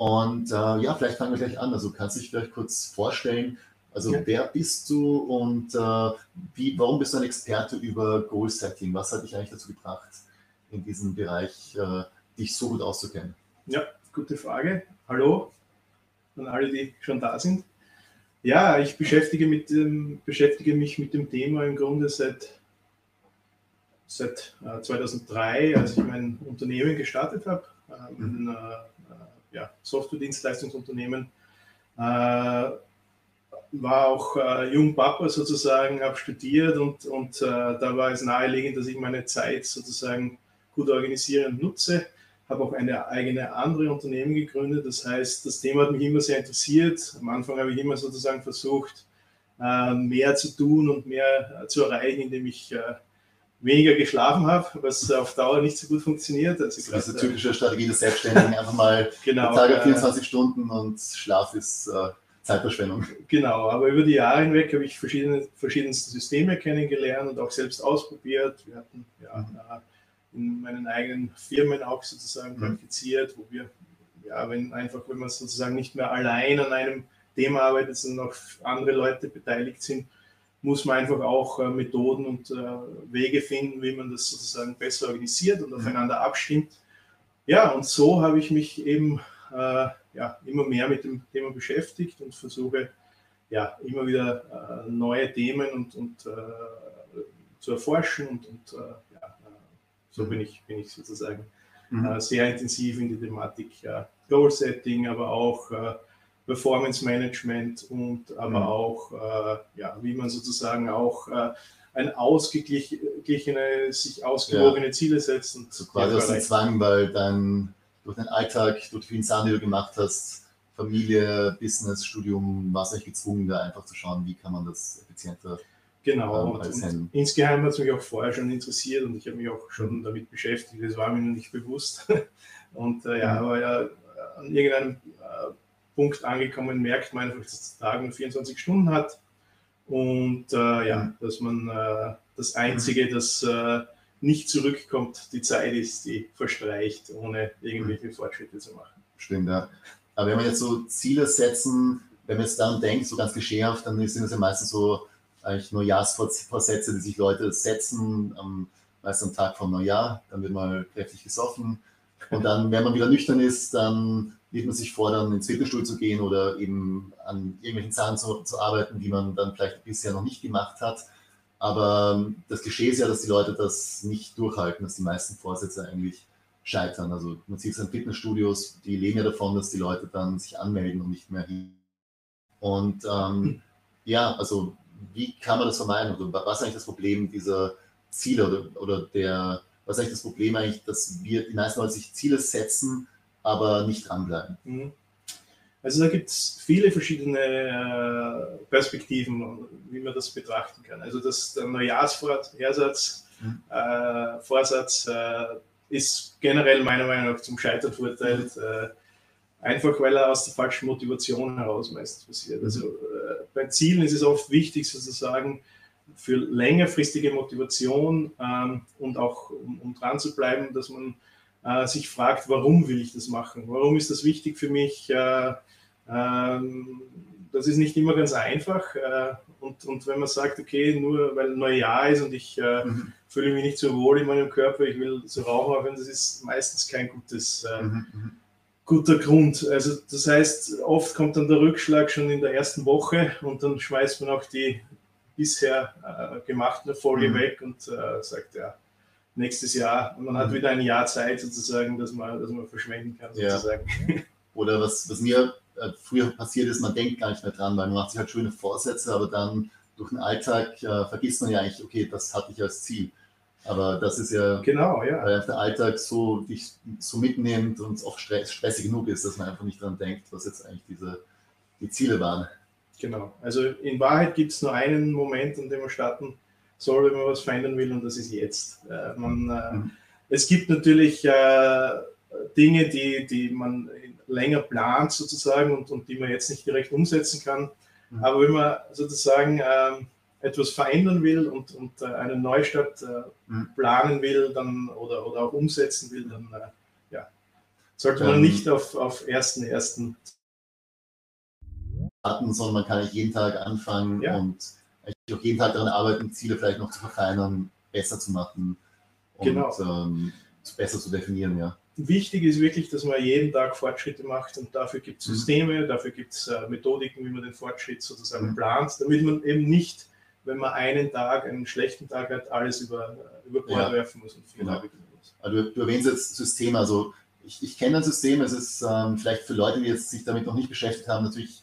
Und äh, ja, vielleicht fangen wir gleich an. Also kannst du dich vielleicht kurz vorstellen, also ja. wer bist du und äh, wie, warum bist du ein Experte über Goal Setting? Was hat dich eigentlich dazu gebracht, in diesem Bereich äh, dich so gut auszukennen? Ja, gute Frage. Hallo an alle, die schon da sind. Ja, ich beschäftige, mit dem, beschäftige mich mit dem Thema im Grunde seit, seit äh, 2003, als ich mein Unternehmen gestartet habe, äh, mhm. ein äh, ja, Software-Dienstleistungsunternehmen. Äh, war auch äh, jung Papa sozusagen, habe studiert und, und äh, da war es naheliegend, dass ich meine Zeit sozusagen gut organisiere und nutze. Habe auch eine eigene andere Unternehmen gegründet. Das heißt, das Thema hat mich immer sehr interessiert. Am Anfang habe ich immer sozusagen versucht, äh, mehr zu tun und mehr äh, zu erreichen, indem ich äh, weniger geschlafen habe, was auf Dauer nicht so gut funktioniert. Also das ist die typische Strategie des Selbstständigen, einfach mal genau, Tag 24 Stunden und Schlaf ist Zeitverschwendung. Genau, aber über die Jahre hinweg habe ich verschiedene, verschiedenste Systeme kennengelernt und auch selbst ausprobiert. Wir hatten ja, mhm. in meinen eigenen Firmen auch sozusagen mhm. praktiziert, wo wir, ja, wenn einfach, wenn man sozusagen nicht mehr allein an einem Thema arbeitet, sondern auch andere Leute beteiligt sind, muss man einfach auch äh, Methoden und äh, Wege finden, wie man das sozusagen besser organisiert und mhm. aufeinander abstimmt. Ja, und so habe ich mich eben äh, ja, immer mehr mit dem Thema beschäftigt und versuche ja, immer wieder neue Themen und, und zu erforschen und, und ja, so bin ich, bin ich sozusagen mhm. Sehr intensiv in die Thematik Goal Setting, aber auch Performance Management und aber mhm. auch, äh, ja, wie man sozusagen auch ein ausgeglichene, sich ausgewogene ja. Ziele setzt. Und so quasi aus dem Zwang, weil dann durch den Alltag, durch die vielen Sachen, die du gemacht hast, Familie, Business, Studium, war es euch gezwungen, da einfach zu schauen, wie kann man das effizienter Genau, ähm, und, und insgeheim hat es mich auch vorher schon interessiert und ich habe mich auch schon damit beschäftigt, das war mir noch nicht bewusst. Und äh, ja, aber ja, an irgendeinem äh, Punkt angekommen, merkt man einfach, dass der Tag nur 24 Stunden hat und äh, ja, mhm. dass man äh, das Einzige, das äh, nicht zurückkommt, die Zeit ist, die verstreicht, ohne irgendwelche mhm. Fortschritte zu machen. Stimmt, ja. Aber wenn wir jetzt so Ziele setzen, wenn man jetzt daran denkt, so ganz geschärft, dann sind das ja meistens so eigentlich Neujahrsvorsätze, die sich Leute setzen, am, meist am Tag vom Neujahr, dann wird mal kräftig gesoffen. Und dann, wenn man wieder nüchtern ist, dann nimmt man sich vor, dann ins Fitnessstudio zu gehen oder eben an irgendwelchen Zahlen zu, zu arbeiten, die man dann vielleicht bisher noch nicht gemacht hat. Aber das Klischee ist ja, dass die Leute das nicht durchhalten, dass die meisten Vorsätze eigentlich scheitern. Also man sieht es in Fitnessstudios, die leben ja davon, dass die Leute dann sich anmelden und nicht mehr hin. Und ähm, ja, also wie kann man das vermeiden? Oder was ist eigentlich das Problem dieser Ziele oder, oder der, was ist eigentlich das Problem eigentlich, dass wir die meisten Leute sich Ziele setzen, aber nicht dranbleiben? Mhm. Also da gibt es viele verschiedene äh, Perspektiven, wie man das betrachten kann. Also das, der Neujahrsvorsatz mhm. äh, Vorsatz, äh, ist generell meiner Meinung nach zum Scheitern verurteilt, äh, einfach weil er aus der falschen Motivation heraus meistens passiert. Also äh, bei Zielen ist es oft wichtig sozusagen für längerfristige Motivation ähm, und auch um, um dran zu bleiben, dass man äh, sich fragt, warum will ich das machen? Warum ist das wichtig für mich? Äh, ähm, das ist nicht immer ganz einfach. Äh, und, und wenn man sagt, okay, nur weil Neujahr ist und ich äh, mhm. fühle mich nicht so wohl in meinem Körper, ich will so rauchen aufhören, das ist meistens kein gutes, äh, mhm, mhm. guter Grund. Also das heißt, oft kommt dann der Rückschlag schon in der ersten Woche und dann schmeißt man auch die bisher äh, gemachten Erfolge mhm. weg und äh, sagt, ja, nächstes Jahr. Und man hat mhm. wieder ein Jahr Zeit sozusagen, dass man, dass man verschwenden kann sozusagen. Ja. Oder was, was mir äh, früher passiert ist, man denkt gar nicht mehr dran, weil man macht sich halt schöne Vorsätze, aber dann durch den Alltag äh, vergisst man ja eigentlich, okay, das hatte ich als Ziel. Aber das ist ja, genau, ja. weil der Alltag so dich so mitnimmt und auch stressig genug ist, dass man einfach nicht daran denkt, was jetzt eigentlich diese die Ziele waren. Genau. Also in Wahrheit gibt es nur einen Moment, an dem man starten soll, wenn man was verändern will, und das ist jetzt. Äh, man, äh, mhm. Es gibt natürlich äh, Dinge, die, die man länger plant sozusagen und, und die man jetzt nicht direkt umsetzen kann. Mhm. Aber wenn man sozusagen ähm, etwas verändern will und, und äh, eine Neustadt äh, mhm. planen will dann, oder, oder auch umsetzen will, dann äh, ja, sollte man ähm. nicht auf, auf 1.1.2020 starten, sondern man kann jeden Tag anfangen ja. und auch jeden Tag daran arbeiten, Ziele vielleicht noch zu verfeinern, besser zu machen und genau. ähm, besser zu definieren, ja. Wichtig ist wirklich, dass man jeden Tag Fortschritte macht und dafür gibt es mhm. Systeme, mhm. dafür gibt es äh, Methodiken, wie man den Fortschritt sozusagen mhm. plant, damit man eben nicht, wenn man einen Tag, einen schlechten Tag hat, alles über, äh, über Bord ja. werfen muss und Fehler genau. muss. Also, du, du erwähnst jetzt Systeme, also ich, ich kenne ein System, es ist ähm, vielleicht für Leute, die jetzt sich damit noch nicht beschäftigt haben, natürlich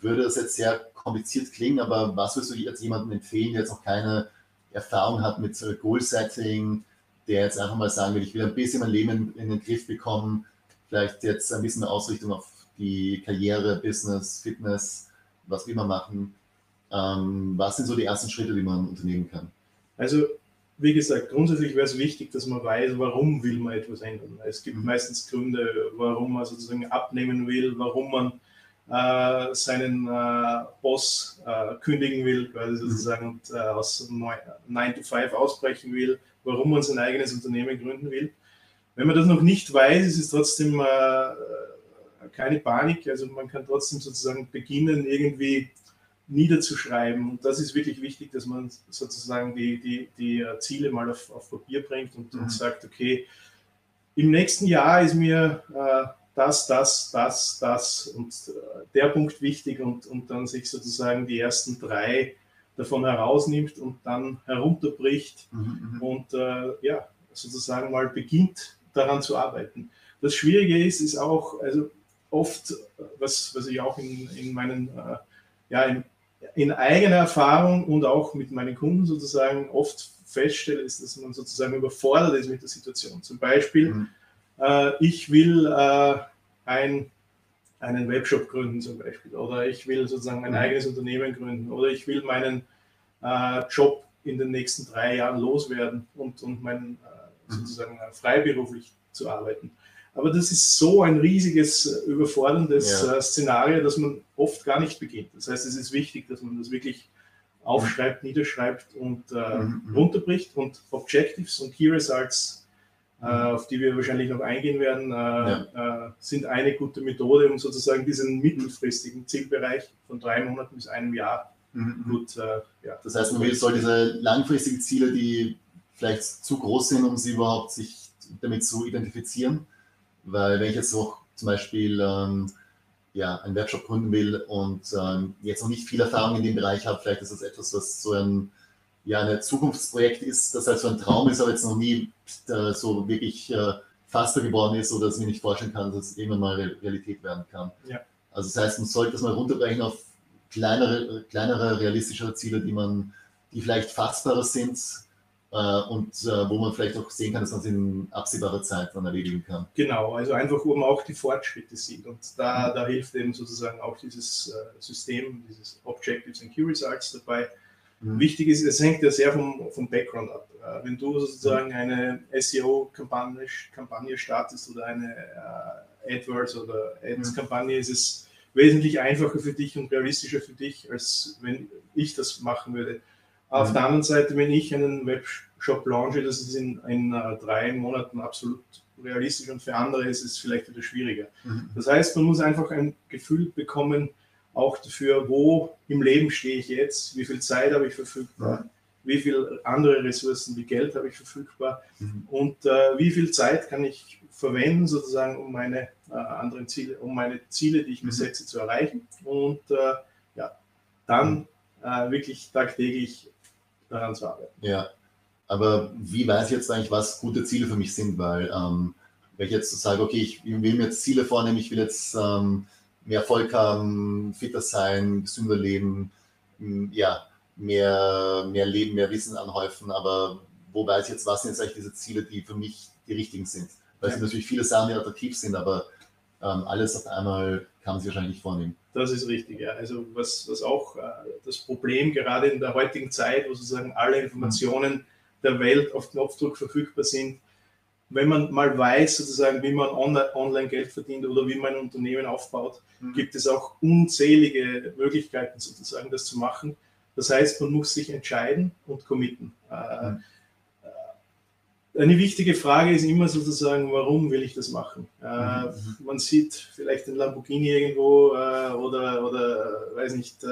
würde es jetzt sehr kompliziert klingen, aber was würdest du jetzt jemandem empfehlen, der jetzt noch keine Erfahrung hat mit Goal-Setting, der jetzt einfach mal sagen will, ich will ein bisschen mein Leben in, den Griff bekommen, vielleicht jetzt ein bisschen eine Ausrichtung auf die Karriere, Business, Fitness, was will man machen? Ähm, was sind so die ersten Schritte, die man unternehmen kann? Also wie gesagt, grundsätzlich wäre es wichtig, dass man weiß, warum will man etwas ändern. Es gibt mhm. meistens Gründe, warum man sozusagen abnehmen will, warum man äh, seinen äh, Boss äh, kündigen will, quasi sozusagen, und äh, aus 9 to 5 ausbrechen will, warum man sein eigenes Unternehmen gründen will. Wenn man das noch nicht weiß, ist es trotzdem äh, keine Panik. Also man kann trotzdem sozusagen beginnen, irgendwie niederzuschreiben. Und das ist wirklich wichtig, dass man sozusagen die, die, die äh, Ziele mal auf, auf Papier bringt und, mhm. und, sagt, okay, im nächsten Jahr ist mir das, das, das, das und äh, der Punkt wichtig und, und dann sich sozusagen die ersten drei davon herausnimmt und dann herunterbricht mhm, mhm, und äh, ja, sozusagen mal beginnt daran zu arbeiten. Das Schwierige ist, ist auch, also oft, was, was ich auch in, in meinen, äh, ja, in, in eigener Erfahrung und auch mit meinen Kunden sozusagen oft feststelle, ist, dass man sozusagen überfordert ist mit der Situation. Zum Beispiel, mhm äh, ich will äh, ein, einen Webshop gründen zum Beispiel oder ich will sozusagen ein mhm. eigenes Unternehmen gründen oder ich will meinen äh, Job in den nächsten drei Jahren loswerden und, und mein, äh, mhm. sozusagen freiberuflich zu arbeiten. Aber das ist so ein riesiges, überforderndes ja. Äh, Szenario, dass man oft gar nicht beginnt. Das heißt, es ist wichtig, dass man das wirklich aufschreibt, mhm. niederschreibt und äh, mhm. runterbricht und Objectives und Key Results äh, auf die wir wahrscheinlich noch eingehen werden, äh, ja. Äh, sind eine gute Methode, um sozusagen diesen mittelfristigen Zielbereich von drei Monaten bis einem Jahr mhm. gut, ja. Das heißt, man soll diese langfristigen Ziele, die vielleicht zu groß sind, um sie überhaupt sich damit zu identifizieren, weil wenn ich jetzt auch zum Beispiel ähm, ja, einen Webshop gründen will und ähm, jetzt noch nicht viel Erfahrung in dem Bereich habe, vielleicht ist das etwas, was so ein ja ein Zukunftsprojekt ist, das halt so ein Traum ist, aber jetzt noch nie äh, so wirklich äh, faster geworden ist oder dass ich mir nicht vorstellen kann, dass es irgendwann mal Realität werden kann. Ja. Also das heißt, man sollte das mal runterbrechen auf kleinere, kleinere, realistischere Ziele, die man, die vielleicht fassbarer sind äh, und äh, wo man vielleicht auch sehen kann, dass man es in absehbarer Zeit dann erledigen kann. Genau, also einfach, wo man auch die Fortschritte sieht. Und da, mhm. da hilft eben sozusagen auch dieses äh, System, dieses Objectives and Key Results dabei, Mhm. Wichtig ist, es hängt ja sehr vom, vom Background ab. Äh, wenn du sozusagen eine SEO-Kampagne Kampagne startest oder eine äh, AdWords oder Ads-Kampagne, ist es wesentlich einfacher für dich und realistischer für dich, als wenn ich das machen würde. Auf mhm. der anderen Seite, wenn ich einen Webshop launche, das ist in, in uh, drei Monaten absolut realistisch und für andere ist es vielleicht wieder schwieriger. Mhm. Das heißt, man muss einfach ein Gefühl bekommen, auch dafür, wo im Leben stehe ich jetzt, wie viel Zeit habe ich verfügbar, ja. wie viele andere Ressourcen wie Geld habe ich verfügbar mhm. und äh, wie viel Zeit kann ich verwenden, sozusagen, um meine äh, anderen Ziele, um meine Ziele, die ich mir mhm. setze, zu erreichen. Und äh, ja, dann äh, wirklich tagtäglich daran zu arbeiten. Ja, aber wie weiß ich jetzt eigentlich, was gute Ziele für mich sind? Weil ähm, wenn ich jetzt sage, okay, ich will mir jetzt Ziele vornehmen, ich will jetzt ähm, mehr Erfolg haben, fitter sein, gesünder leben, ja, mehr, mehr Leben, mehr Wissen anhäufen. Aber wo weiß ich jetzt, was sind jetzt eigentlich diese Ziele, die für mich die richtigen sind? Weil es sind natürlich viele Sachen, die attraktiv sind, aber ähm, alles auf einmal kann man sich wahrscheinlich nicht vornehmen. Das ist richtig, ja. Also was, was auch äh, das Problem gerade in der heutigen Zeit, wo sozusagen alle Informationen der Welt auf Knopfdruck verfügbar sind, wenn man mal weiß, sozusagen, wie man online Geld verdient oder wie man ein Unternehmen aufbaut, mhm. gibt es auch unzählige Möglichkeiten, sozusagen, das zu machen. Das heißt, man muss sich entscheiden und committen. Mhm. eine wichtige Frage ist immer sozusagen, warum will ich das machen? Äh, mhm. man sieht vielleicht den Lamborghini irgendwo oder, oder weiß nicht,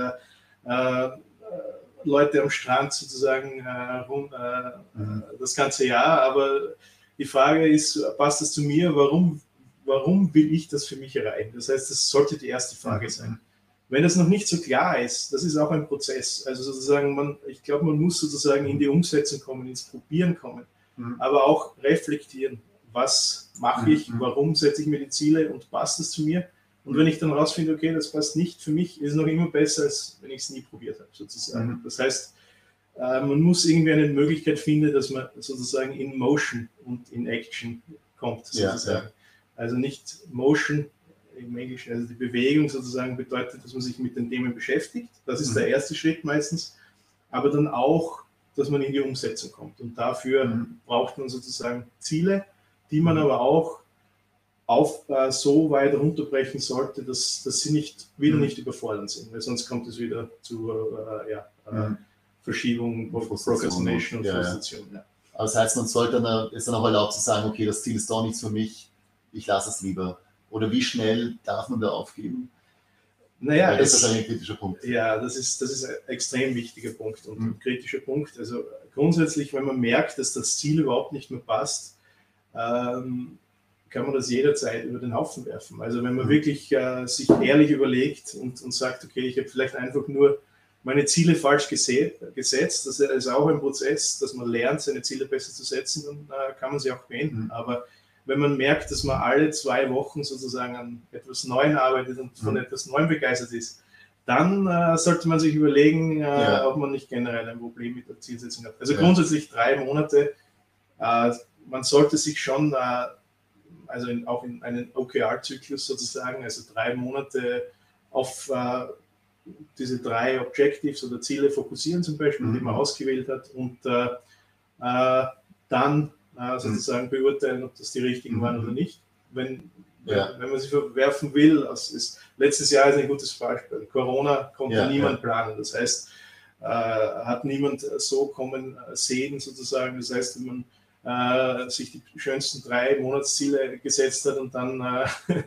Leute am Strand sozusagen äh, rum, äh, mhm. das ganze Jahr, aber die Frage ist, passt das zu mir? Warum, warum will ich das für mich erreichen? Das heißt, das sollte die erste Frage sein. Wenn das noch nicht so klar ist, das ist auch ein Prozess. Also sozusagen, man, ich glaube, man muss sozusagen in die Umsetzung kommen, ins Probieren kommen mhm. aber auch reflektieren, was mache ich, mhm. warum setze ich mir die Ziele und passt das zu mir? Und wenn ich dann rausfinde, okay, das passt nicht für mich, ist es noch immer besser, als wenn ich es nie probiert habe, sozusagen. Mhm. Das heißt, äh, man muss irgendwie eine Möglichkeit finden, dass man sozusagen in Motion und in Action kommt, sozusagen. Ja. Also nicht Motion im Englischen, also die Bewegung sozusagen bedeutet, dass man sich mit den Themen beschäftigt. Das ist mhm. der erste Schritt meistens. Aber dann auch dass man in die Umsetzung kommt. Und dafür mhm. braucht man sozusagen Ziele, die man mhm. aber auch auf, äh, so weit runterbrechen sollte, dass, dass sie nicht, wieder mhm. nicht überfordert sind, weil sonst kommt es wieder zu äh, ja, äh, mhm. Verschiebung, Procrastination und ja, Frustration. Ja. Aber das heißt, man sollte dann, ist dann auch erlaubt zu sagen, okay, das Ziel ist doch nichts für mich, ich lasse es lieber. Oder wie schnell darf man da aufgeben? Naja, Weil das es, ist ein kritischer Punkt. Ja, das ist, das ist ein extrem wichtiger Punkt und mhm. ein kritischer Punkt. Also grundsätzlich, wenn man merkt, dass das Ziel überhaupt nicht mehr passt, ähm, kann man das jederzeit über den Haufen werfen. Also wenn man mhm. wirklich äh, sich ehrlich überlegt und, und sagt, okay, ich habe vielleicht einfach nur meine Ziele falsch gesetzt, das ist auch ein Prozess, dass man lernt, seine Ziele besser zu setzen, dann äh, kann man sie auch beenden. Mhm. Aber wenn man merkt, dass man alle zwei Wochen sozusagen an etwas Neuem arbeitet und von mhm. etwas Neuem begeistert ist, dann äh, sollte man sich überlegen, äh, ja. ob man nicht generell ein Problem mit der Zielsetzung hat. Also ja. grundsätzlich drei Monate. Äh, man sollte sich schon, äh, also in, auch in einen OKR-Zyklus sozusagen, also drei Monate auf äh, diese drei Objectives oder Ziele fokussieren zum Beispiel, mhm. die man ausgewählt hat und äh, dann äh, sozusagen beurteilen, ob das die richtigen waren oder mhm. nicht. Wenn, ja. wenn man sie verwerfen will, das ist, letztes Jahr ist ein gutes Beispiel. Corona konnte ja, niemand ja. planen. Das heißt, äh, hat niemand so kommen sehen sozusagen. Das heißt, wenn man äh, sich die schönsten drei Monatsziele gesetzt hat und dann äh,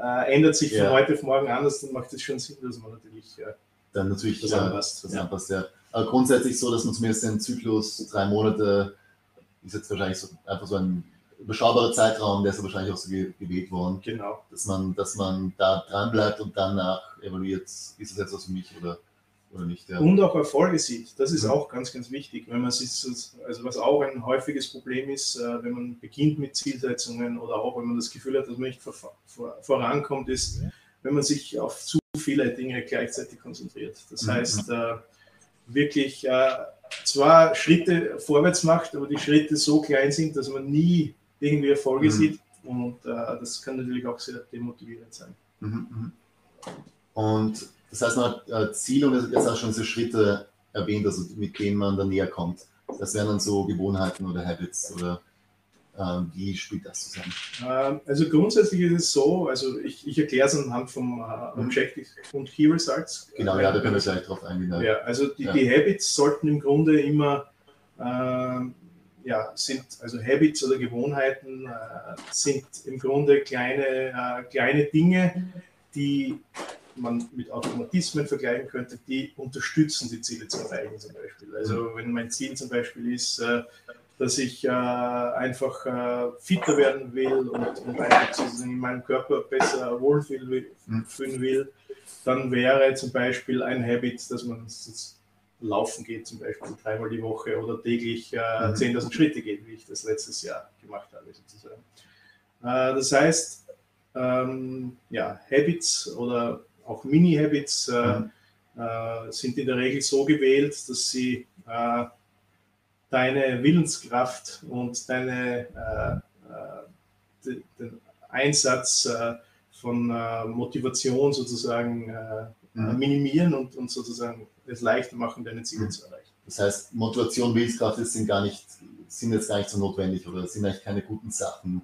äh ändert sich von heute auf morgen anders, dann macht es schon Sinn, dass man natürlich äh, dann natürlich das anpasst. Das anpasst ja. Aber grundsätzlich so, dass man zumindest den Zyklus drei Monate ist jetzt wahrscheinlich so, einfach so ein überschaubarer Zeitraum, der ist ja wahrscheinlich auch so gewählt worden. Genau. Dass man, dass man da dran bleibt und danach evaluiert, ist es jetzt was für mich oder, oder nicht. Ja. Und auch Erfolge sieht. Das ist mhm. auch ganz, ganz wichtig. Wenn man sich, also was auch ein häufiges Problem ist, äh, wenn man beginnt mit Zielsetzungen oder auch wenn man das Gefühl hat, dass man nicht vor, vor, vorankommt, ist, wenn man sich auf zu viele Dinge gleichzeitig konzentriert. Das mhm. heißt, äh, wirklich äh, zwar Schritte vorwärts macht, aber die Schritte so klein sind, dass man nie irgendwie Erfolge mhm. sieht. Und das kann natürlich auch sehr demotivierend sein. Mhm, mhm. Und das heißt, man hat äh, Ziele und jetzt auch schon diese Schritte erwähnt, also mit denen man dann näher kommt. Das wären dann so Gewohnheiten oder Habits oder ähm, wie spielt das zusammen? Ähm, also grundsätzlich ist es so, also ich, ich erkläre es anhand vom äh, mhm. Objective und Key Results. Genau, ja, da können wir gleich drauf eingehen. Ja, also die, ja. die Habits sollten im Grunde immer, äh, ja, sind, also Habits oder Gewohnheiten äh, sind im Grunde kleine, äh, kleine Dinge, die man mit Automatismen vergleichen könnte, die unterstützen, die Ziele zu erreichen zum Beispiel. Also mhm. wenn mein Ziel zum Beispiel ist, äh, dass ich äh, einfach äh, fitter werden will und, und einfach sozusagen in meinem Körper besser wohlfühlen will, mhm. will, dann wäre zum Beispiel ein Habit, dass man laufen geht, zum Beispiel dreimal die Woche oder täglich äh, 10.000 mhm. Schritte geht, wie ich das letztes Jahr gemacht habe, sozusagen. Das heißt, ähm, ja, Habits oder auch Mini-Habits mhm. Äh, sind in der Regel so gewählt, dass sie äh, deine Willenskraft und deine, äh, äh den Einsatz äh, von Motivation sozusagen mhm. minimieren und, und sozusagen es leichter machen, deine Ziele mhm. zu erreichen. Das heißt, Motivation, Willenskraft sind gar nicht, sind jetzt gar nicht so notwendig oder sind eigentlich keine guten Sachen,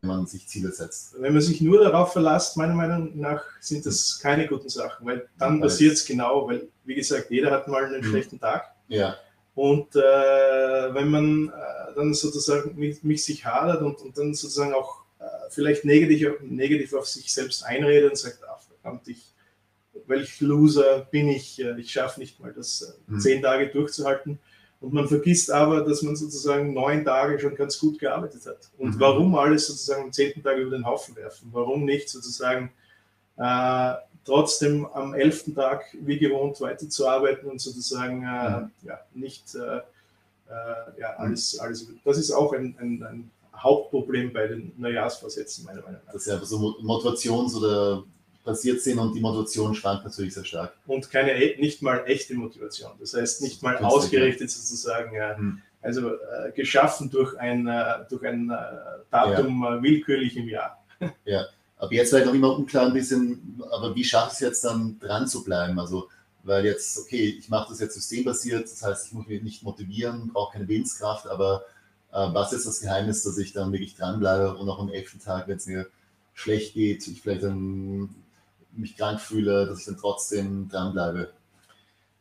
wenn man sich Ziele setzt. Wenn man sich nur darauf verlässt, meiner Meinung nach, sind das keine guten Sachen, weil dann passiert es genau, weil, wie gesagt, jeder hat mal einen mhm. schlechten Tag. Ja. Und äh, wenn man äh, dann sozusagen mich, mich sich hadert und, und dann sozusagen auch äh, vielleicht negativ, negativ auf sich selbst einredet und sagt, ach, verdammt, ich, welch Loser bin ich, äh, ich schaffe nicht mal das äh, mhm. zehn Tage durchzuhalten. Und man vergisst aber, dass man sozusagen neun Tage schon ganz gut gearbeitet hat. Und mhm. warum alles sozusagen am zehnten Tag über den Haufen werfen? Warum nicht sozusagen äh, trotzdem am elften Tag wie gewohnt weiterzuarbeiten und sozusagen äh, mhm. ja, nicht äh, äh ja, alles, alles. Das ist auch ein, ein, ein Hauptproblem bei den Neujahrsvorsätzen, meiner Meinung nach. Das ist ja so Motivations- oder passiert sind und die Motivation schwankt natürlich sehr stark. Und keine, e, nicht mal echte Motivation. Das heißt, nicht mal Künstlich, ausgerichtet sozusagen, ja. hm. also äh, geschaffen durch ein, äh, durch ein äh, Datum ja. Äh, willkürlich im Jahr. Ja, aber jetzt vielleicht noch immer unklar ein bisschen, aber wie schaffe ich es jetzt dann dran zu bleiben? Also, weil jetzt, okay, ich mache das jetzt systembasiert, das heißt, ich muss mich nicht motivieren, brauche keine Willenskraft, aber was ist das Geheimnis, dass ich dann wirklich dranbleibe und auch am elften Tag, wenn es mir schlecht geht, ich vielleicht dann mich krank fühle, dass ich dann trotzdem dranbleibe?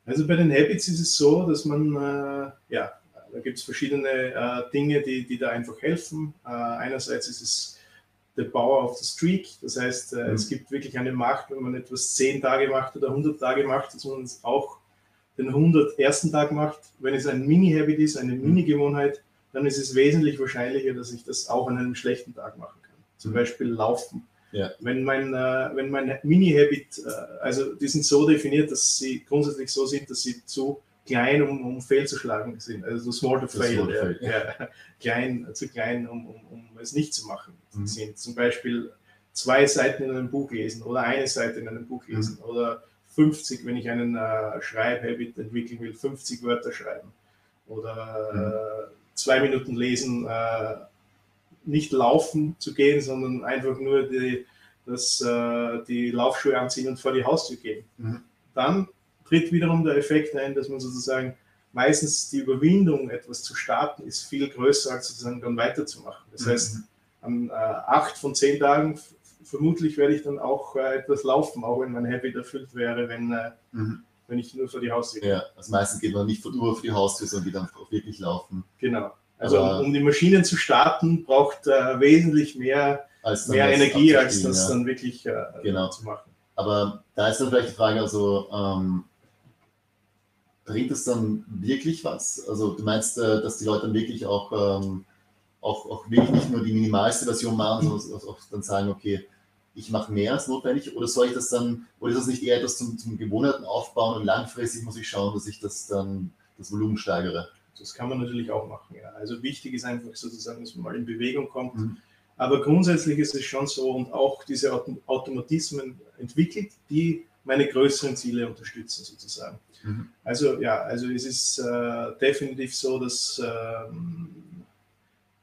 Also bei den Habits ist es so, dass man, äh, ja, da gibt es verschiedene äh, Dinge, die, die da einfach helfen. Äh, einerseits ist es the power of the streak, das heißt, äh, mhm. es gibt wirklich eine Macht, wenn man etwas 10 Tage macht oder 100 Tage macht, dass man es auch den 101. Tag macht. Wenn es ein Mini-Habit ist, eine mhm. Mini-Gewohnheit, dann ist es wesentlich wahrscheinlicher, dass ich das auch an einem schlechten Tag machen kann. Zum mhm. Beispiel Laufen. Ja. Wenn mein, äh, wenn mein Mini-Habit, äh, also die sind so definiert, dass sie grundsätzlich so sind, dass sie zu klein, um, um fehlzuschlagen sind. Also so small to fail. Small fail. Ja, ja. Klein, zu klein, um, um, um es nicht zu machen mhm. sind. Zum Beispiel zwei Seiten in einem Buch lesen oder eine Seite in einem Buch mhm. lesen mhm. oder 50, wenn ich einen äh, Schreibhabit entwickeln will, 50 Wörter schreiben oder mhm. äh, zwei Minuten lesen, äh, nicht laufen zu gehen, sondern einfach nur die, das, äh, die Laufschuhe anziehen und vor die Haustür gehen. Mhm. Dann tritt wiederum der Effekt ein, dass man sozusagen meistens die Überwindung, etwas zu starten, ist viel größer, als sozusagen dann weiterzumachen. Das mhm. heißt, an äh, acht von zehn Tagen vermutlich werde ich dann auch äh, etwas laufen, auch wenn mein Habit erfüllt wäre, wenn, äh, mhm. wenn ich nur vor die Haustür gehe. Ja, also meistens geht man nicht vor, nur vor die Haustür, sondern die dann auch wirklich laufen. Genau. Also Aber um die Maschinen zu starten, braucht äh, wesentlich mehr, mehr Energie, als das ja. dann wirklich äh, genau. zu machen. Aber da ist dann vielleicht die Frage, also ähm, bringt es dann wirklich was? Also du meinst, äh, dass die Leute dann wirklich auch, ähm, auch, auch wirklich nicht nur die minimalste Version machen, sondern auch dann sagen, okay, ich mache mehr als notwendig oder soll ich das dann, oder ist das nicht eher etwas zum, zum Gewohnheiten aufbauen und langfristig muss ich schauen, dass ich das dann das Volumen steigere? Das kann man natürlich auch machen. Ja. Also wichtig ist einfach sozusagen, dass man mal in Bewegung kommt. Mhm. Aber grundsätzlich ist es schon so und auch diese Automatismen entwickelt, die meine größeren Ziele unterstützen sozusagen. Mhm. Also ja, also es ist äh, definitiv so, dass, äh,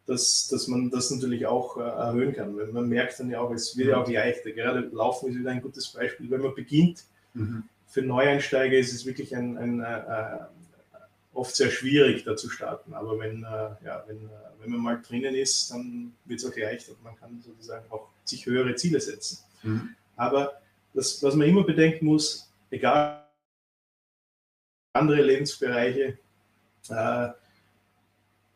dass, dass man das natürlich auch äh, erhöhen kann. Weil man merkt dann ja auch, es wird ja auch leichter. Gerade Laufen ist wieder ein gutes Beispiel. Wenn man beginnt, mhm. für Neueinsteiger ist es wirklich ein, ein, ein äh, oft sehr schwierig, da zu starten. Aber wenn, äh, ja, wenn, äh, wenn man mal drinnen ist, dann wird es auch leichter und man kann sozusagen auch sich höhere Ziele setzen. Mhm. Aber das, was man immer bedenken muss, egal andere Lebensbereiche, äh,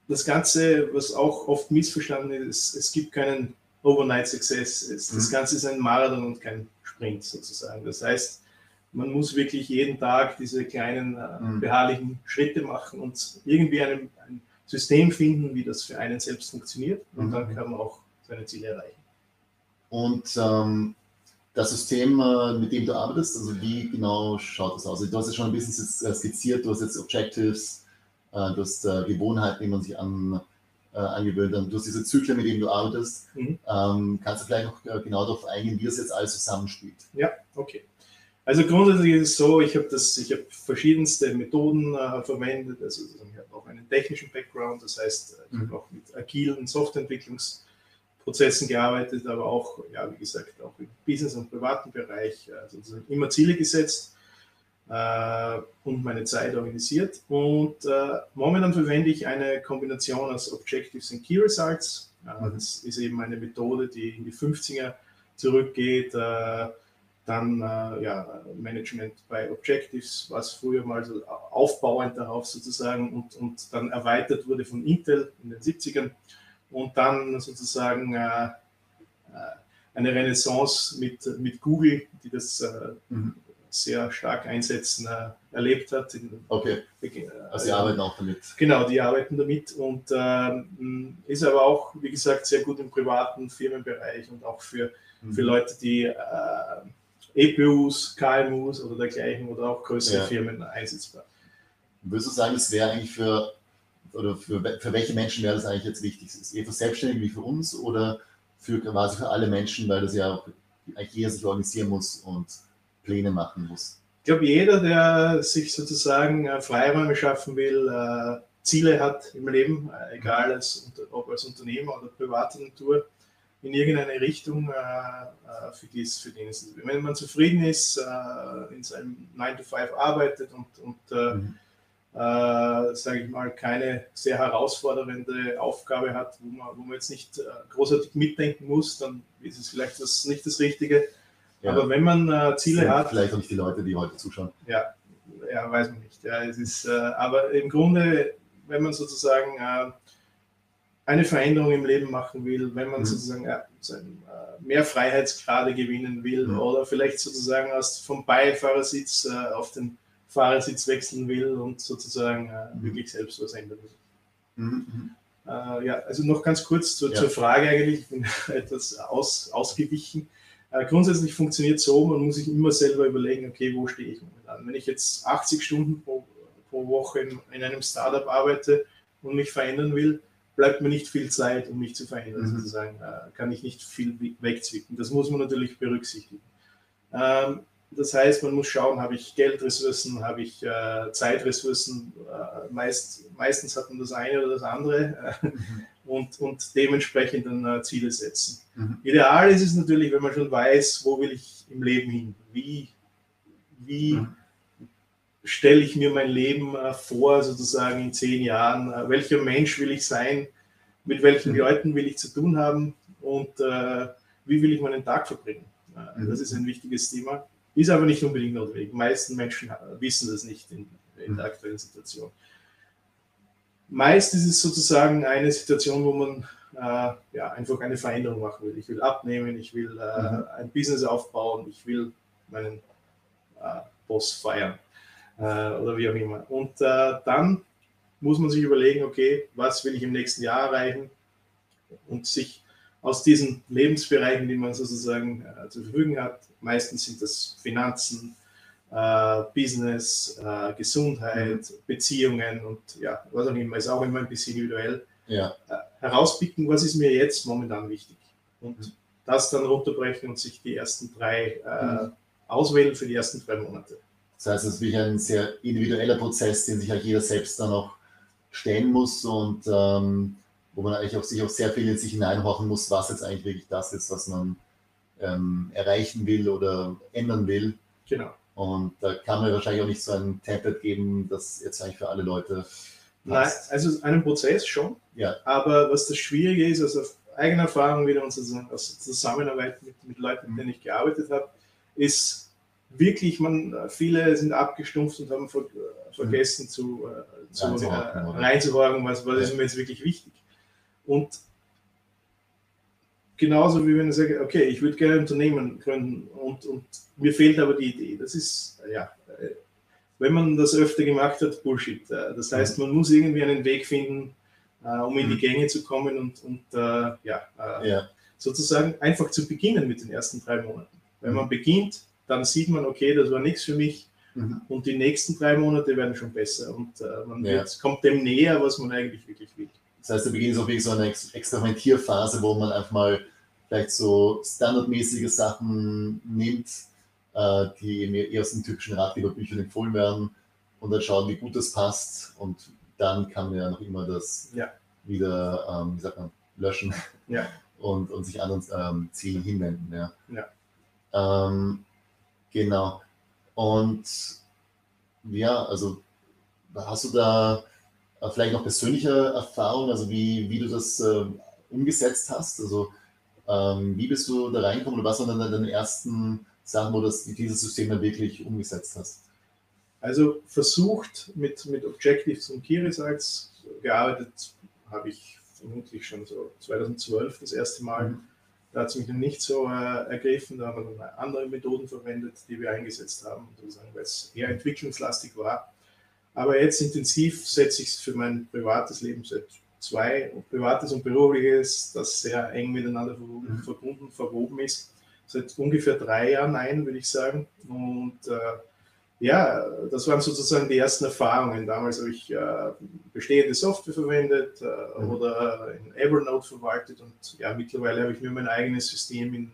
das Ganze, was auch oft missverstanden ist, es gibt keinen Overnight Success. Es, mhm. Das Ganze ist ein Marathon und kein Sprint sozusagen. Das heißt, man muss wirklich jeden Tag diese kleinen äh, mhm. beharrlichen Schritte machen und irgendwie ein, ein, System finden, wie das für einen selbst funktioniert. Und mhm. dann kann man auch seine Ziele erreichen. Und ähm, das System, äh, mit dem du arbeitest, also wie genau schaut das aus? Du hast es schon ein bisschen äh, skizziert, du hast jetzt Objectives, äh, du hast äh, Gewohnheiten, die man sich an, äh, angewöhnt hat, du hast diese Zyklen, mit denen du arbeitest. Mhm. Ähm, kannst du vielleicht noch genau darauf eingehen, wie das jetzt alles zusammenspielt? Ja, okay. Also grundsätzlich ist es so, ich habe das, ich habe verschiedenste Methoden äh, verwendet. Also ich habe auch einen technischen Background, das heißt, ich mhm. habe auch mit agilen Softwareentwicklungsprozessen gearbeitet, aber auch, ja, wie gesagt, auch im Business- und privaten Bereich, also immer Ziele gesetzt äh, und meine Zeit organisiert. Und äh, momentan verwende ich eine Kombination aus Objectives und Key Results. Äh, mhm. Das ist eben eine Methode, die in die 50er zurückgeht. Äh, dann äh, ja, Management bei Objectives, was früher mal so aufbauend darauf sozusagen und, und dann erweitert wurde von Intel in den 70ern und dann sozusagen äh, äh, eine Renaissance mit, mit Google, die das äh, mhm. sehr stark einsetzen, äh, erlebt hat. In, okay. Äh, also sie arbeiten auch damit. Genau, die arbeiten damit und ähm, ist aber auch, wie gesagt, sehr gut im privaten Firmenbereich und auch für, mhm. für Leute, die EPUs, KMUs oder dergleichen oder auch größere ja. Firmen einsetzbar. Würdest du sagen, es wäre eigentlich für, oder für, für welche Menschen wäre das eigentlich jetzt wichtig? Ist es eher für Selbstständige wie für uns oder für quasi für alle Menschen, weil das ja auch eigentlich jeder sich organisieren muss und Pläne machen muss? Ich glaube, jeder, der sich sozusagen äh, Freiräume schaffen will, äh, Ziele hat im Leben, äh, egal als, ob als Unternehmer oder private Natur, in irgendeine Richtung, äh, äh, für die es für den ist. Wenn man zufrieden ist, äh, in seinem 9 to 5 arbeitet und, und mhm. sage ich mal, keine sehr herausfordernde Aufgabe hat, wo man, wo man jetzt nicht großartig mitdenken muss, dann ist es vielleicht das, nicht das Richtige. Ja. Aber wenn man Ziele hat. Vielleicht auch nicht die Leute, die heute zuschauen. Ja, ja weiß man nicht. Ja, es ist, aber im Grunde, wenn man sozusagen eine Veränderung im Leben machen will, wenn man mhm. sozusagen ja, äh, mehr Freiheitsgrade gewinnen will mhm. oder vielleicht sozusagen aus, vom Beifahrersitz äh, auf den Fahrersitz wechseln will und sozusagen äh, mhm. wirklich selbst was ändern will. Mhm, mhm. Äh, ja, also noch ganz kurz zur, ja. zur Frage eigentlich, ich bin etwas aus, ausgewichen. Grundsätzlich funktioniert so, man muss sich immer selber überlegen, okay, wo stehe ich momentan. Wenn ich jetzt 80 Stunden pro, pro Woche in, in einem Startup arbeite und mich verändern will, bleibt mir nicht viel Zeit, um mich zu verändern, mhm. sozusagen. Äh, kann ich nicht viel wegzwicken. Das muss man natürlich berücksichtigen. Ähm, das heißt, man muss schauen, habe ich Geldressourcen, habe ich äh, Zeitressourcen. Äh, meist, meistens hat man das eine oder das andere äh, mhm. und, und dementsprechend dann äh, Ziele setzen. Mhm. Ideal ist es natürlich, wenn man schon weiß, wo will ich im Leben hin, wie, wie mhm stelle ich mir mein Leben äh, vor, sozusagen in zehn Jahren? Äh, welcher Mensch will ich sein? Mit welchen mhm. Leuten will ich zu tun haben? Und äh, wie will ich meinen Tag verbringen? Äh, mhm. Das ist ein wichtiges Thema. Ist aber nicht unbedingt notwendig. Die meisten Menschen wissen das nicht in, in der mhm. aktuellen Situation. Meist ist es sozusagen eine Situation, wo man äh, ja, einfach eine Veränderung machen will. Ich will abnehmen, ich will äh, ein Business aufbauen, ich will meinen äh, Boss feiern äh, oder wie auch immer. Und äh, dann muss man sich überlegen, okay, was will ich im nächsten Jahr erreichen und sich aus diesen Lebensbereichen, die man sozusagen äh, zur Verfügung hat, meistens sind das Finanzen, äh, Business, äh, Gesundheit, mhm. Beziehungen und ja, was auch immer, ist auch immer ein bisschen individuell, ja. Äh, herauspicken, was ist mir jetzt momentan wichtig. Und mhm. das dann runterbrechen und sich die ersten drei mhm. auswählen für die ersten drei Monate. Das heißt, es ist wirklich ein sehr individueller Prozess, den sich halt jeder selbst dann auch stellen muss und ähm, wo man eigentlich auch sich auch sehr viel in sich hineinhorchen muss, was jetzt eigentlich wirklich das ist, was man ähm, erreichen will oder ändern will. Genau. Und da kann man wahrscheinlich auch nicht so ein Template geben, das jetzt eigentlich für alle Leute Nein, also einen Prozess schon. Ja. Aber was das Schwierige ist, also auf eigene Erfahrung wieder und aus Zusammenarbeit mit, mit Leuten, mit denen ich gearbeitet habe, ist wirklich, man, viele sind abgestumpft und haben ver, vergessen mhm. zu, äh, zu äh, reinzuhorchen, was, was ist mir jetzt wirklich wichtig. Und genauso wie wenn ich sage, okay, ich würde gerne ein Unternehmen gründen und, und mir fehlt aber die Idee. Das ist, ja, äh, wenn man das öfter gemacht hat, Bullshit. Äh, das heißt, mhm. man muss irgendwie einen Weg finden, um in die mhm. Gänge zu kommen und, und ja, ja, sozusagen einfach zu beginnen mit den ersten drei Monaten. Wenn man beginnt, dann sieht man, okay, das war nichts für mich. Mhm. Und die nächsten drei Monate werden schon besser und äh, man ja. wird, kommt dem näher, was man eigentlich wirklich will. Das heißt, der Beginn ist auch wirklich so eine Experimentierphase, wo man einfach mal vielleicht so standardmäßige Sachen nimmt, äh, die mir eher aus den typischen Ratgeberbüchern empfohlen werden und dann schauen, wie gut das passt und dann kann man ja noch immer das ja. wieder, ähm, wie sagt man, löschen ja. und, und sich anderen ähm, Zielen hinwenden. Ja. Ähm, Genau. Und ja, also hast du da vielleicht noch persönliche Erfahrungen, also wie, wie du das äh, umgesetzt hast? Also ähm, wie bist du da reingekommen oder was waren dann deine ersten Sachen, wo du dieses System dann wirklich umgesetzt hast? Also versucht mit, mit Objectives und Key Results gearbeitet habe ich vermutlich schon so 2012 das erste Mal. Mhm. Da hat es mich nicht so äh, ergriffen, da haben wir dann andere Methoden verwendet, die wir eingesetzt haben, weil es eher entwicklungslastig war. Aber jetzt intensiv setze ich es für mein privates Leben seit zwei, privates und berufliches, das sehr eng miteinander verbunden, mhm. verbunden verwoben ist, seit ungefähr drei Jahren ein, würde ich sagen. Und äh, ja, das waren sozusagen die ersten Erfahrungen. Damals habe ich äh, bestehende Software verwendet äh, mhm. oder in Evernote verwaltet und ja, mittlerweile habe ich mir mein eigenes System in,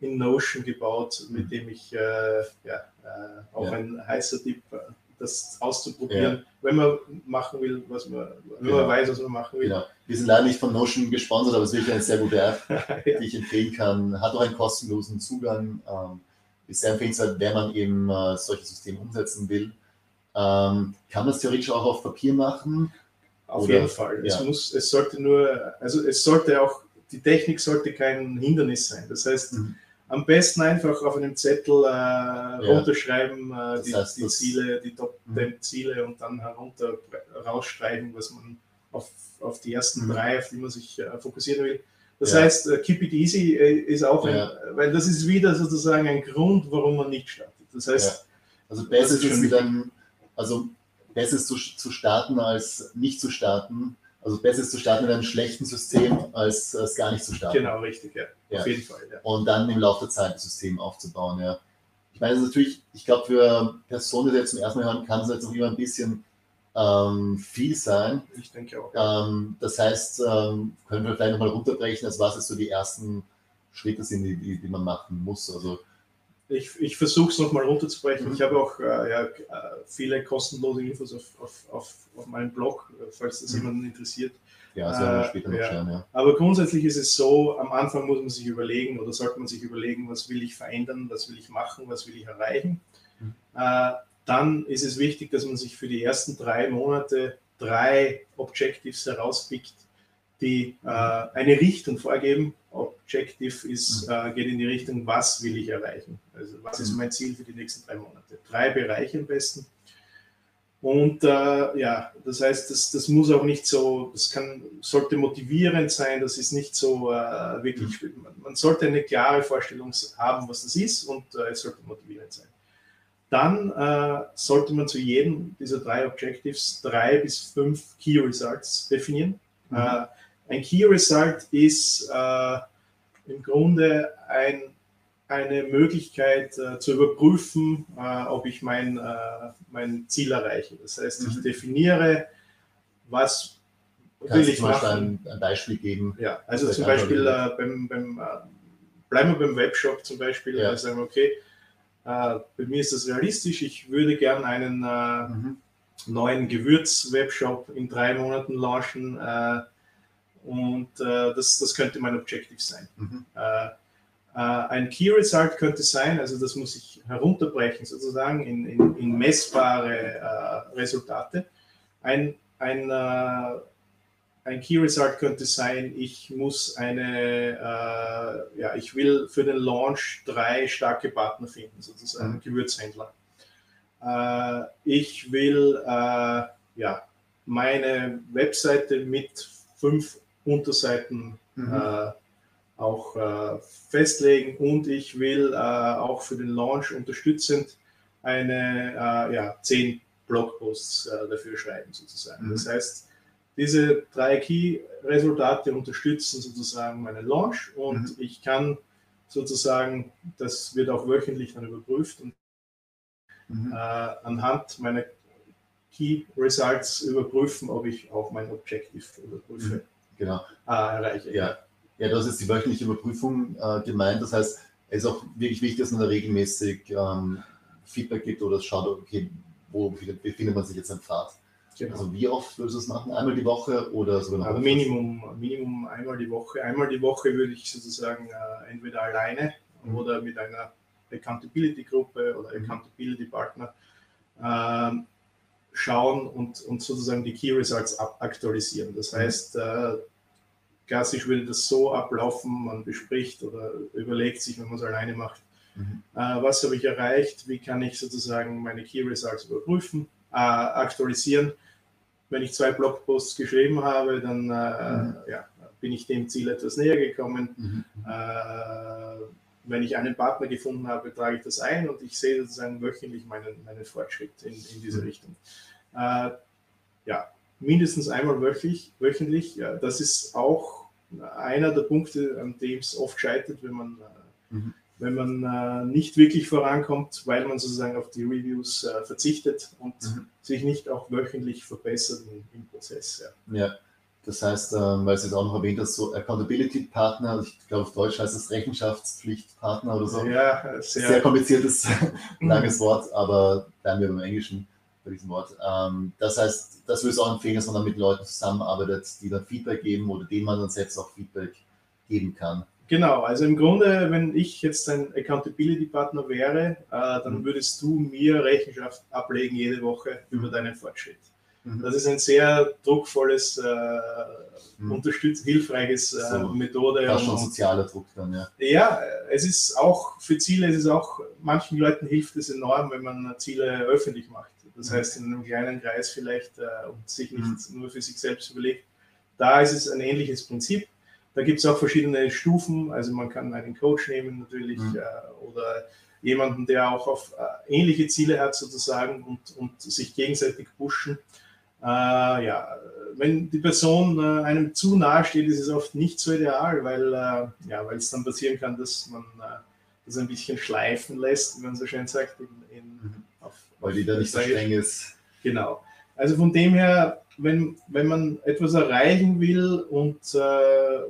in Notion gebaut, mit mhm. dem ich äh, ja, äh, auch ja. ein heißer Tipp, äh, das auszuprobieren, ja. wenn man machen will, was man, wenn genau. man weiß, was man machen will. Genau. Wir sind leider nicht von Notion gesponsert, aber es ist wirklich eine sehr gute App, die ich empfehlen kann. Hat auch einen kostenlosen Zugang. Ähm, ist sehr empfehlenswert, wenn man eben äh, solche Systeme umsetzen will. Ähm, kann man es theoretisch auch auf Papier machen? Auf Oder, jeden Fall. Ja. Es, muss, es sollte nur, also es sollte auch, die Technik sollte kein Hindernis sein. Das heißt, mhm. am besten einfach auf einem Zettel äh, ja. runterschreiben, äh, die, heißt, die Ziele, die Top 10 mhm. Ziele und dann herunter rausstreichen, was man auf, auf die ersten mhm. drei, auf die man sich äh, fokussieren will. Das ja. heißt, uh, Keep It Easy äh, ist auch, ein, ja. weil das ist wieder sozusagen ein Grund, warum man nicht startet. Das heißt, also besser ist es dann, also besser ist zu, zu starten als nicht zu starten. Also besser ist zu starten mit einem schlechten System, als es gar nicht zu starten. Genau, richtig, ja. ja. Auf jeden Fall. Ja. Und dann im Laufe der Zeit das System aufzubauen, ja. Ich meine, natürlich, ich glaube, für Personen, die jetzt zum ersten Mal hören, kann es jetzt auch immer ein bisschen ähm, viel sein. Ich denke auch. Ähm, das heißt, ähm, können wir vielleicht nochmal runterbrechen, als was es so die ersten Schritte sind, die, die, die man machen muss. Also, ich, ich versuche es nochmal runterzubrechen. Mhm. Ich habe auch äh, ja, viele kostenlose Infos auf, auf, auf, auf meinem Blog, falls das mhm. jemanden interessiert. Ja, das werden wir später noch ja. schauen. Ja. Aber grundsätzlich ist es so, am Anfang muss man sich überlegen oder sollte man sich überlegen, was will ich verändern, was will ich machen, was will ich erreichen. Mhm. Äh, dann ist es wichtig, dass man sich für die ersten drei Monate drei Objectives herauspickt, die äh, eine Richtung vorgeben. Objective ist, mhm. äh, geht in die Richtung, was will ich erreichen? Also was ist mhm. mein Ziel für die nächsten drei Monate? Drei Bereiche am besten. Und äh, ja, das heißt, das, das muss auch nicht so, das kann, sollte motivierend sein, das ist nicht so äh, wirklich, mhm. man sollte eine klare Vorstellung haben, was das ist und äh, es sollte motivierend sein dann äh, sollte man zu jedem dieser drei Objectives drei bis fünf Key Results definieren. Mhm. Äh, ein Key Result ist äh, im Grunde ein, eine Möglichkeit äh, zu überprüfen, äh, ob ich mein, äh, mein Ziel erreiche. Das heißt, ich mhm. definiere, was Kannst will ich machen. Ein, ein, Beispiel geben? Ja, also zum Beispiel beim, beim bleiben wir beim Webshop zum Beispiel, ja. sagen wir, okay, äh, bei mir ist das realistisch. Ich würde gerne einen äh, mhm. neuen Gewürz-Webshop in drei Monaten launchen. Äh, und das, das könnte mein Objective sein. Mhm. ein Key Result könnte sein, also das muss ich herunterbrechen sozusagen in, in, in messbare Resultate. Ein, ein ein Key Result könnte sein, ich muss eine, äh, ja, ich will für den Launch drei starke Partner finden, sozusagen mhm. Gewürzhändler. Äh, ich will äh, ja, meine Webseite mit fünf Unterseiten mhm. Äh, auch äh, festlegen und ich will äh, auch für den Launch unterstützend eine, ja, zehn Blogposts dafür schreiben, sozusagen. Mhm. Das heißt, diese drei Key-Resultate unterstützen sozusagen meinen Launch und mhm. ich kann sozusagen, das wird auch wöchentlich dann überprüft und mhm. äh, anhand meiner Key Results überprüfen, ob ich auch mein Objective überprüfe. Mhm. Genau. Äh, erreiche. Ja. ja, hast jetzt die wöchentliche Überprüfung äh, gemeint. Das heißt, es ist auch wirklich wichtig, dass man da regelmäßig ähm, Feedback gibt oder schaut, okay, wo befindet man sich jetzt am Pfad. Genau. Also wie oft würdest du das machen? Einmal die Woche oder sogar noch? Also Minimum, Minimum einmal die Woche. Einmal die Woche würde ich sozusagen äh, entweder alleine mhm. oder mit einer Accountability-Gruppe oder mhm. Accountability-Partner äh, schauen und, und sozusagen die Key Results aktualisieren. Das mhm. heißt, äh, klassisch würde das so ablaufen, man bespricht oder überlegt sich, wenn man es alleine macht, Mhm. Äh, was habe ich erreicht? Wie kann ich sozusagen meine Key Results überprüfen, äh, aktualisieren? Wenn ich zwei Blogposts geschrieben habe, dann äh, mhm. ja, bin ich dem Ziel etwas näher gekommen. Mhm. Äh, wenn ich einen Partner gefunden habe, trage ich das ein und ich sehe sozusagen wöchentlich meinen, meinen Fortschritt in, in diese mhm. Richtung. Äh, ja, mindestens einmal wöchentlich, wöchentlich. Ja, das ist auch einer der Punkte, an dem es oft scheitert, wenn man, mhm. Wenn man äh, nicht wirklich vorankommt, weil man sozusagen auf die Reviews äh, verzichtet und mhm. sich nicht auch wöchentlich verbessert im, im Prozess. Ja. ja. Das heißt, ähm, weil Sie es auch noch erwähnt hast, so Accountability-Partner, ich glaube auf Deutsch heißt es Rechenschaftspflichtpartner oder so. Ja, sehr, sehr kompliziertes, langes Wort, aber bleiben wir beim Englischen bei diesem Wort. Ähm, das heißt, das würde ich auch empfehlen, dass man dann mit Leuten zusammenarbeitet, die dann Feedback geben oder denen man dann selbst auch Feedback geben kann. Genau, also im Grunde, wenn ich jetzt ein Accountability-Partner wäre, äh, dann mhm. würdest du mir Rechenschaft ablegen jede Woche über mhm. deinen Fortschritt. Mhm. Das ist ein sehr druckvolles, äh, mhm. unterstützt, hilfreiches äh, so, Methode. Fast schon sozialer Druck dann, ja. Ja, es ist auch für Ziele, es ist auch, manchen Leuten hilft es enorm, wenn man Ziele öffentlich macht. Das mhm. heißt, in einem kleinen Kreis vielleicht äh, und sich nicht mhm. nur für sich selbst überlegt. Da ist es ein ähnliches Prinzip. Da gibt es auch verschiedene Stufen. Also man kann einen Coach nehmen natürlich mhm. äh, oder jemanden, der auch auf äh, ähnliche Ziele hat sozusagen und, und sich gegenseitig pushen. Äh, ja, wenn die Person äh, einem zu nahe steht, ist es oft nicht so ideal, weil äh, ja, es dann passieren kann, dass man äh, das ein bisschen schleifen lässt, wie man so schön sagt. In, in, mhm. auf, weil die da nicht so streng ist. Genau. Also von dem her, wenn, wenn man etwas erreichen will und, äh,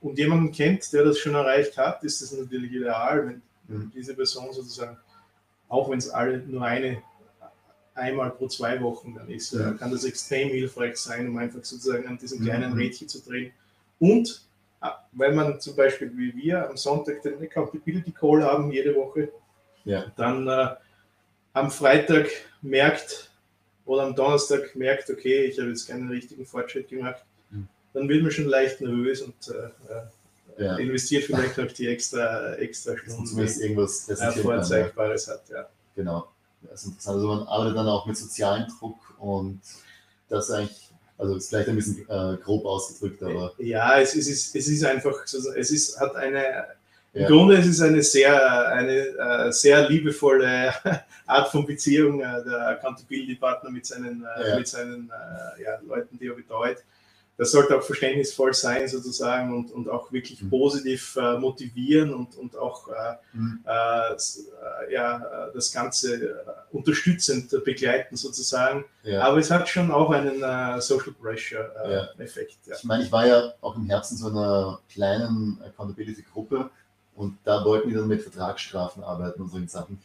und jemanden kennt, der das schon erreicht hat, ist das natürlich ideal, wenn mhm. diese Person sozusagen, auch wenn es alle nur eine einmal pro zwei Wochen dann ist, ja. kann das extrem hilfreich sein, um einfach sozusagen an diesem kleinen mhm. Rädchen zu drehen. Und ah, wenn man zum Beispiel wie wir am Sonntag den Accountability Call haben, jede Woche, ja. dann äh, am Freitag merkt oder am Donnerstag merkt, okay, ich habe jetzt keinen richtigen Fortschritt gemacht, mhm. dann wird man schon leicht nervös und äh, äh ja. investiert vielleicht noch die extra, extra Stunden, zumindest irgendwas Vorzeigbares hat. Ja. Genau das ist interessant. Also man arbeitet dann auch mit sozialem Druck und das eigentlich, also ist vielleicht ein bisschen äh, grob ausgedrückt, aber. Ja, es ist, es ist einfach, es ist, hat eine, im ja. Grunde ist es eine sehr, eine äh, sehr liebevolle Art von Beziehung, äh, der Accountability Partner mit seinen, äh, ja. mit seinen ja, Leuten, die er betreut das sollte auch verständnisvoll sein sozusagen und, und auch wirklich mhm. positiv äh, motivieren und, und auch äh, mhm. äh, ja, das Ganze unterstützend begleiten sozusagen. Ja. Aber es hat schon auch einen Social Pressure Effekt. Ja. Ich meine, ich war ja auch im Herzen so einer kleinen Accountability-Gruppe und da wollten die dann mit Vertragsstrafen arbeiten und solchen Sachen.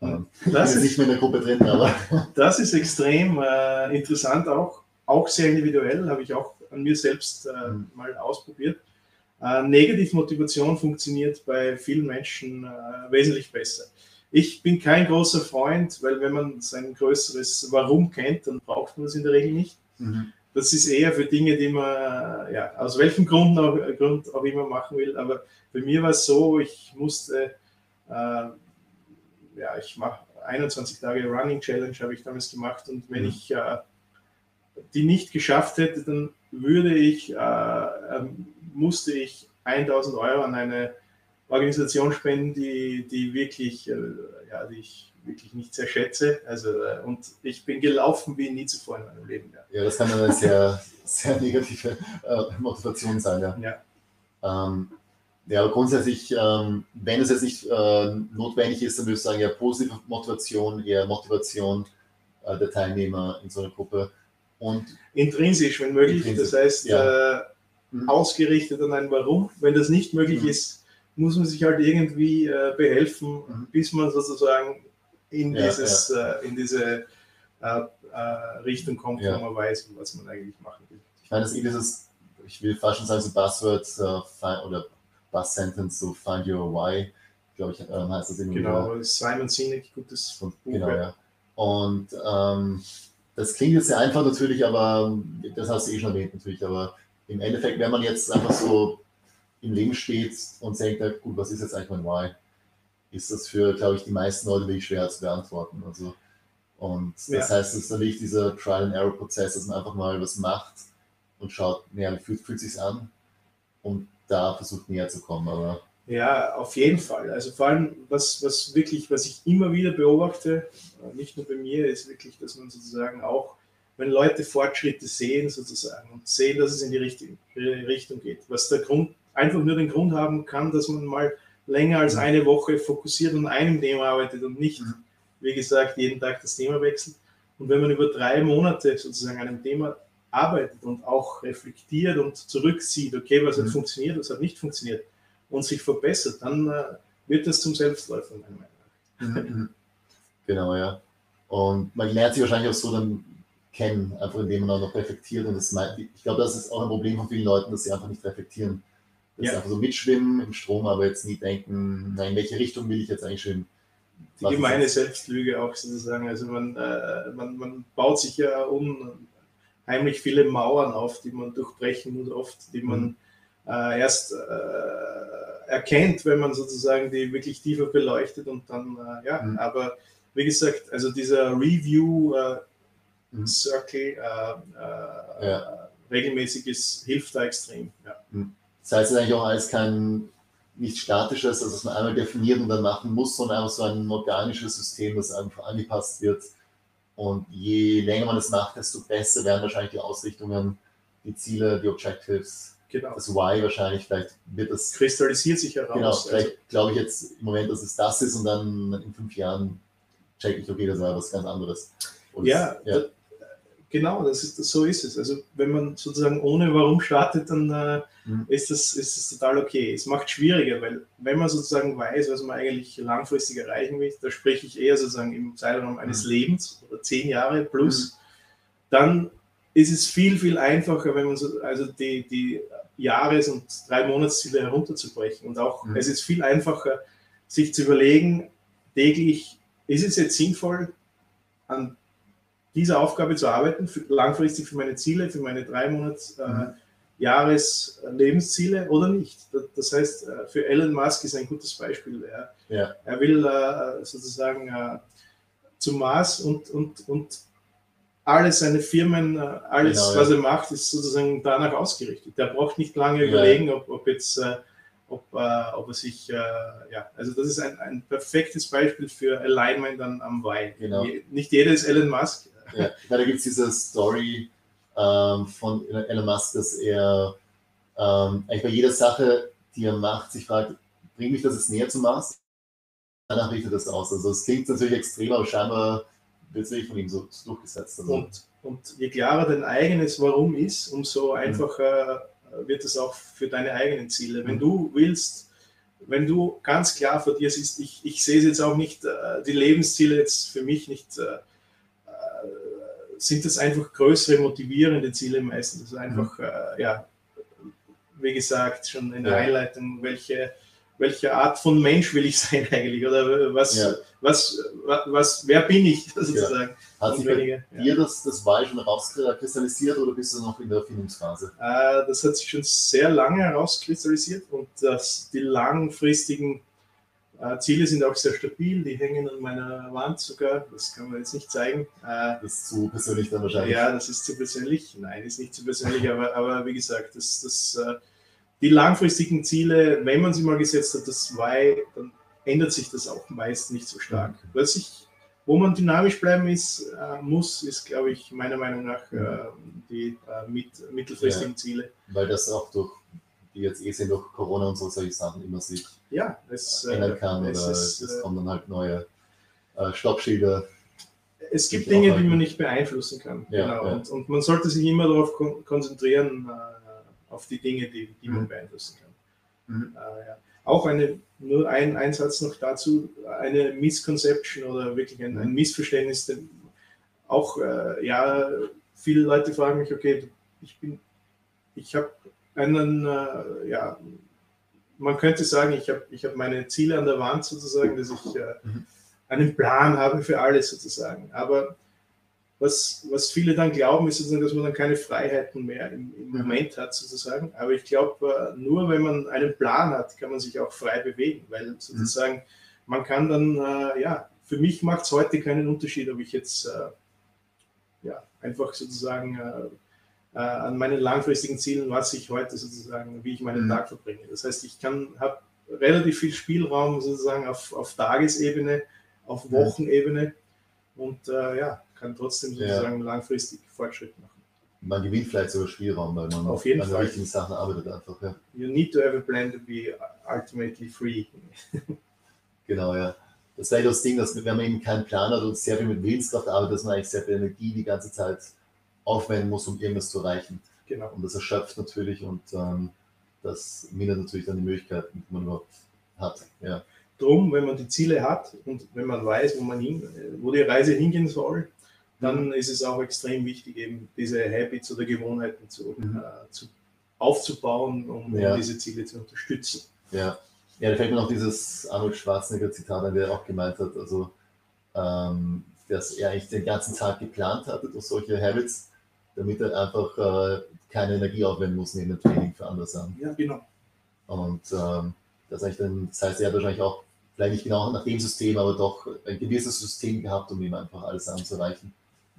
Ähm, das ist nicht mehr in der Gruppe drin, aber. Das ist extrem interessant auch auch sehr individuell, habe ich auch an mir selbst äh, mhm. mal ausprobiert. Äh, Negativmotivation funktioniert bei vielen Menschen äh, wesentlich besser. Ich bin kein großer Freund, weil wenn man sein größeres Warum kennt, dann braucht man es in der Regel nicht. Mhm. Das ist eher für Dinge, die man ja, aus welchem Grund auch, Grund auch immer machen will. Aber bei mir war es so, ich musste, äh, ja, ich mache 21 Tage Running Challenge, habe ich damals gemacht. Und wenn mhm. ich äh, die nicht geschafft hätte, dann würde ich, äh, ähm, musste ich 1000 Euro an eine Organisation spenden, die, die wirklich, äh, ja, die ich wirklich nicht sehr schätze. Also, äh, und ich bin gelaufen wie nie zuvor in meinem Leben. Ja, ja das kann eine sehr, sehr negative äh, Motivation sein. Ja. Ja. Ähm, ja, aber grundsätzlich, ähm, wenn es jetzt nicht äh, notwendig ist, dann würde ich sagen, ja, positive Motivation, eher Motivation äh, der Teilnehmer in so einer Gruppe und intrinsisch, wenn möglich, intrinsisch, das heißt ja. äh, mhm. ausgerichtet an ein Warum. Wenn das nicht möglich mhm. ist, muss man sich halt irgendwie äh, behelfen, mhm. bis man sozusagen in, dieses. Äh, in diese äh, äh, Richtung kommt, wo man weiß, was man eigentlich machen will. Ich meine, das ist dieses, ich will fast schon sagen, so Buzzword äh, oder Buzz Sentence, so Find Your Why, glaube ich, ähm, heißt das irgendwie. Genau, Simon Sinek, gutes Buch. Genau, ja. Und ähm, das klingt jetzt sehr einfach natürlich, aber das hast du eh schon erwähnt natürlich, aber im Endeffekt, wenn man jetzt einfach so im Leben steht und denkt, gut, was ist jetzt eigentlich mein Why? Ist das für, glaube ich, die meisten Leute wirklich schwer zu beantworten. Also, und das ja. heißt, es ist natürlich dieser Trial-and-Error-Prozess, dass man einfach mal was macht und schaut, naja, wie fühlt, fühlt sich an und da versucht näher zu kommen. Aber ja, auf jeden Fall. Also vor allem, was, was wirklich, was ich immer wieder beobachte, nicht nur bei mir, ist wirklich, dass man sozusagen auch, wenn Leute Fortschritte sehen sozusagen und sehen, dass es in die richtige Richtung geht, was der Grund, einfach nur den Grund haben kann, dass man mal länger als eine Woche fokussiert an einem Thema arbeitet und nicht, wie gesagt, jeden Tag das Thema wechselt. Und wenn man über drei Monate sozusagen an einem Thema arbeitet und auch reflektiert und zurückzieht, okay, was hat mhm. funktioniert, was hat nicht funktioniert und sich verbessert, dann äh, wird das zum Selbstläufer, meiner Meinung nach. Mhm. Genau, ja. Und man lernt sich wahrscheinlich auch so dann kennen, einfach indem man auch noch reflektiert. Und das, ich glaube, das ist auch ein Problem von vielen Leuten, dass sie einfach nicht reflektieren das ja. einfach so mitschwimmen im Strom, aber jetzt nie denken, na, in welche Richtung will ich jetzt eigentlich schwimmen. Die gemeine Selbstlüge auch sozusagen. Also man, äh, man, man baut sich ja unheimlich viele Mauern auf, die man durchbrechen muss, oft, die man mhm. äh, erst äh, erkennt, wenn man sozusagen die wirklich tiefer beleuchtet und dann, äh, ja, mhm. aber wie gesagt, also dieser Review äh, mhm. Circle äh, ja. regelmäßig ist, hilft da extrem. Ja. Das heißt eigentlich auch alles kein nicht statisches, also dass man einmal definiert und dann machen muss, sondern einfach so ein organisches System, das einfach angepasst wird. Und je länger man es macht, desto besser werden wahrscheinlich die Ausrichtungen, die Ziele, die Objectives. Genau. Das Why wahrscheinlich, vielleicht wird das. Kristallisiert sich heraus. Genau, vielleicht also, glaube ich jetzt im Moment, dass es das ist und dann in fünf Jahren check ich, okay, das war was ganz anderes. Und ja, ja. Genau, das ist, so ist es. Also wenn man sozusagen ohne Warum startet, dann äh, mhm. ist, das, ist das total okay. Es macht schwieriger, weil wenn man sozusagen weiß, was man eigentlich langfristig erreichen will, da spreche ich eher sozusagen im Zeitraum eines mhm. Lebens oder zehn Jahre plus, mhm. dann ist es viel, viel einfacher, wenn man so, also die, die Jahres- und drei Monatsziele herunterzubrechen. Und auch mhm. es ist viel einfacher, sich zu überlegen, täglich, ist es jetzt sinnvoll, an dieser Aufgabe zu arbeiten, für, langfristig für meine Ziele, für meine drei Monats äh, mhm. Jahres Lebensziele oder nicht. Das heißt, äh, für Elon Musk ist ein gutes Beispiel. Er, ja. er will äh, sozusagen äh, zum Mars und, und, und alle seine Firmen, äh, alles, genau, ja. was er macht, ist sozusagen danach ausgerichtet. Er braucht nicht lange ja. überlegen, ob, ob jetzt äh, ob, äh, ob er sich, äh, ja, also das ist ein, ein perfektes Beispiel für Alignment dann am Why. Genau. Nicht jeder ist Elon Musk, ja, da gibt es diese Story ähm, von Elon Musk, dass er ähm, eigentlich bei jeder Sache, die er macht, sich fragt, bringt mich das jetzt näher zum Mars? Danach richtet das aus. Also es klingt natürlich extrem, aber scheinbar wird es wirklich von ihm so durchgesetzt. Also. Und, und je klarer dein eigenes Warum ist, umso mhm. einfacher mhm. wird es auch für deine eigenen Ziele. Wenn mhm. du willst, wenn du ganz klar vor dir siehst, ich, ich sehe es jetzt auch nicht, äh, die Lebensziele jetzt für mich nicht äh, sind das einfach größere motivierende Ziele meistens. Also einfach, mhm. äh, ja, wie gesagt, schon in der ja. Einleitung, welche, welche Art von Mensch will ich sein eigentlich? Oder was, ja. was, was, was, wer bin ich sozusagen? Ja. Hat sich bei dir das, das Wahl schon rauskristallisiert oder bist du noch in der Erfindungsphase? Äh, das hat sich schon sehr lange herauskristallisiert und das, die langfristigen äh, Ziele sind auch sehr stabil, die hängen an meiner Wand sogar, das kann man jetzt nicht zeigen. Äh, das ist zu persönlich dann wahrscheinlich. Ja, das ist zu persönlich. Nein, ist nicht zu persönlich, aber, aber wie gesagt, das, das, äh, die langfristigen Ziele, wenn man sie mal gesetzt hat, das Why, dann ändert sich das auch meist nicht so stark. Mhm. Was ich, wo man dynamisch bleiben ist, äh, muss, ist, glaube ich, meiner Meinung nach äh, die äh, mit, mittelfristigen ja, Ziele. Weil das auch durch die jetzt eh sind durch Corona und so solche Sachen immer sich ja, es, ändern äh, kann es oder ist, es kommen dann halt neue äh, Stoppschilder. Es gibt Dinge, die man nicht beeinflussen kann. Ja, genau. Ja. Und, und, man sollte sich immer darauf kon konzentrieren, äh, auf die Dinge, die, die mhm. man beeinflussen kann. Mhm. Äh, ja. Auch eine, nur ein Einsatz noch dazu, eine Misconception oder wirklich ein, ein mhm. Missverständnis, denn auch, äh, ja, viele Leute fragen mich, okay, ich bin, ich habe einen, äh, ja, man könnte sagen, ich habe ich hab meine Ziele an der Wand sozusagen, dass ich äh, mhm. einen Plan habe für alles sozusagen. Aber was, was viele dann glauben, ist sozusagen, dass man dann keine Freiheiten mehr im, im mhm. Moment hat sozusagen. Aber ich glaube, äh, nur wenn man einen Plan hat, kann man sich auch frei bewegen, weil sozusagen man kann dann, äh, ja, für mich macht es heute keinen Unterschied, ob ich jetzt äh, ja, einfach sozusagen äh, an meinen langfristigen Zielen, was ich heute sozusagen, wie ich meinen mhm. Tag verbringe. Das heißt, ich kann, habe relativ viel Spielraum sozusagen auf, auf Tagesebene, auf Wochenebene und äh, ja, kann trotzdem sozusagen ja. langfristig Fortschritt machen. Man gewinnt vielleicht sogar Spielraum, weil man auf jeden an Fall. richtigen Sachen arbeitet einfach. Ja. You need to have a plan to be ultimately free. genau, ja. Das ist das Ding, dass wenn man eben keinen Plan hat und sehr viel mit Willenskraft arbeitet, dass man eigentlich sehr viel Energie die ganze Zeit aufwenden muss, um irgendwas zu erreichen. Genau. Und das erschöpft natürlich und ähm, das mindert natürlich dann die Möglichkeiten, die man überhaupt hat. Ja. Drum, wenn man die Ziele hat und wenn man weiß, wo man hin, wo die Reise hingehen soll, dann mhm. ist es auch extrem wichtig, eben diese Habits oder Gewohnheiten zu, mhm. äh, zu aufzubauen, um, ja. diese Ziele zu unterstützen. Ja. ja, da fällt mir noch dieses Arnold Schwarzenegger Zitat an, der auch gemeint hat, also ähm, dass er eigentlich den ganzen Tag geplant hatte durch solche Habits, damit er einfach äh, keine Energie aufwenden muss neben dem Training für andere Sachen. Ja, genau. Und ähm, das, heißt, das heißt, er hat wahrscheinlich auch, vielleicht nicht genau nach dem System, aber doch ein gewisses System gehabt, um ihm einfach alles anzureichen,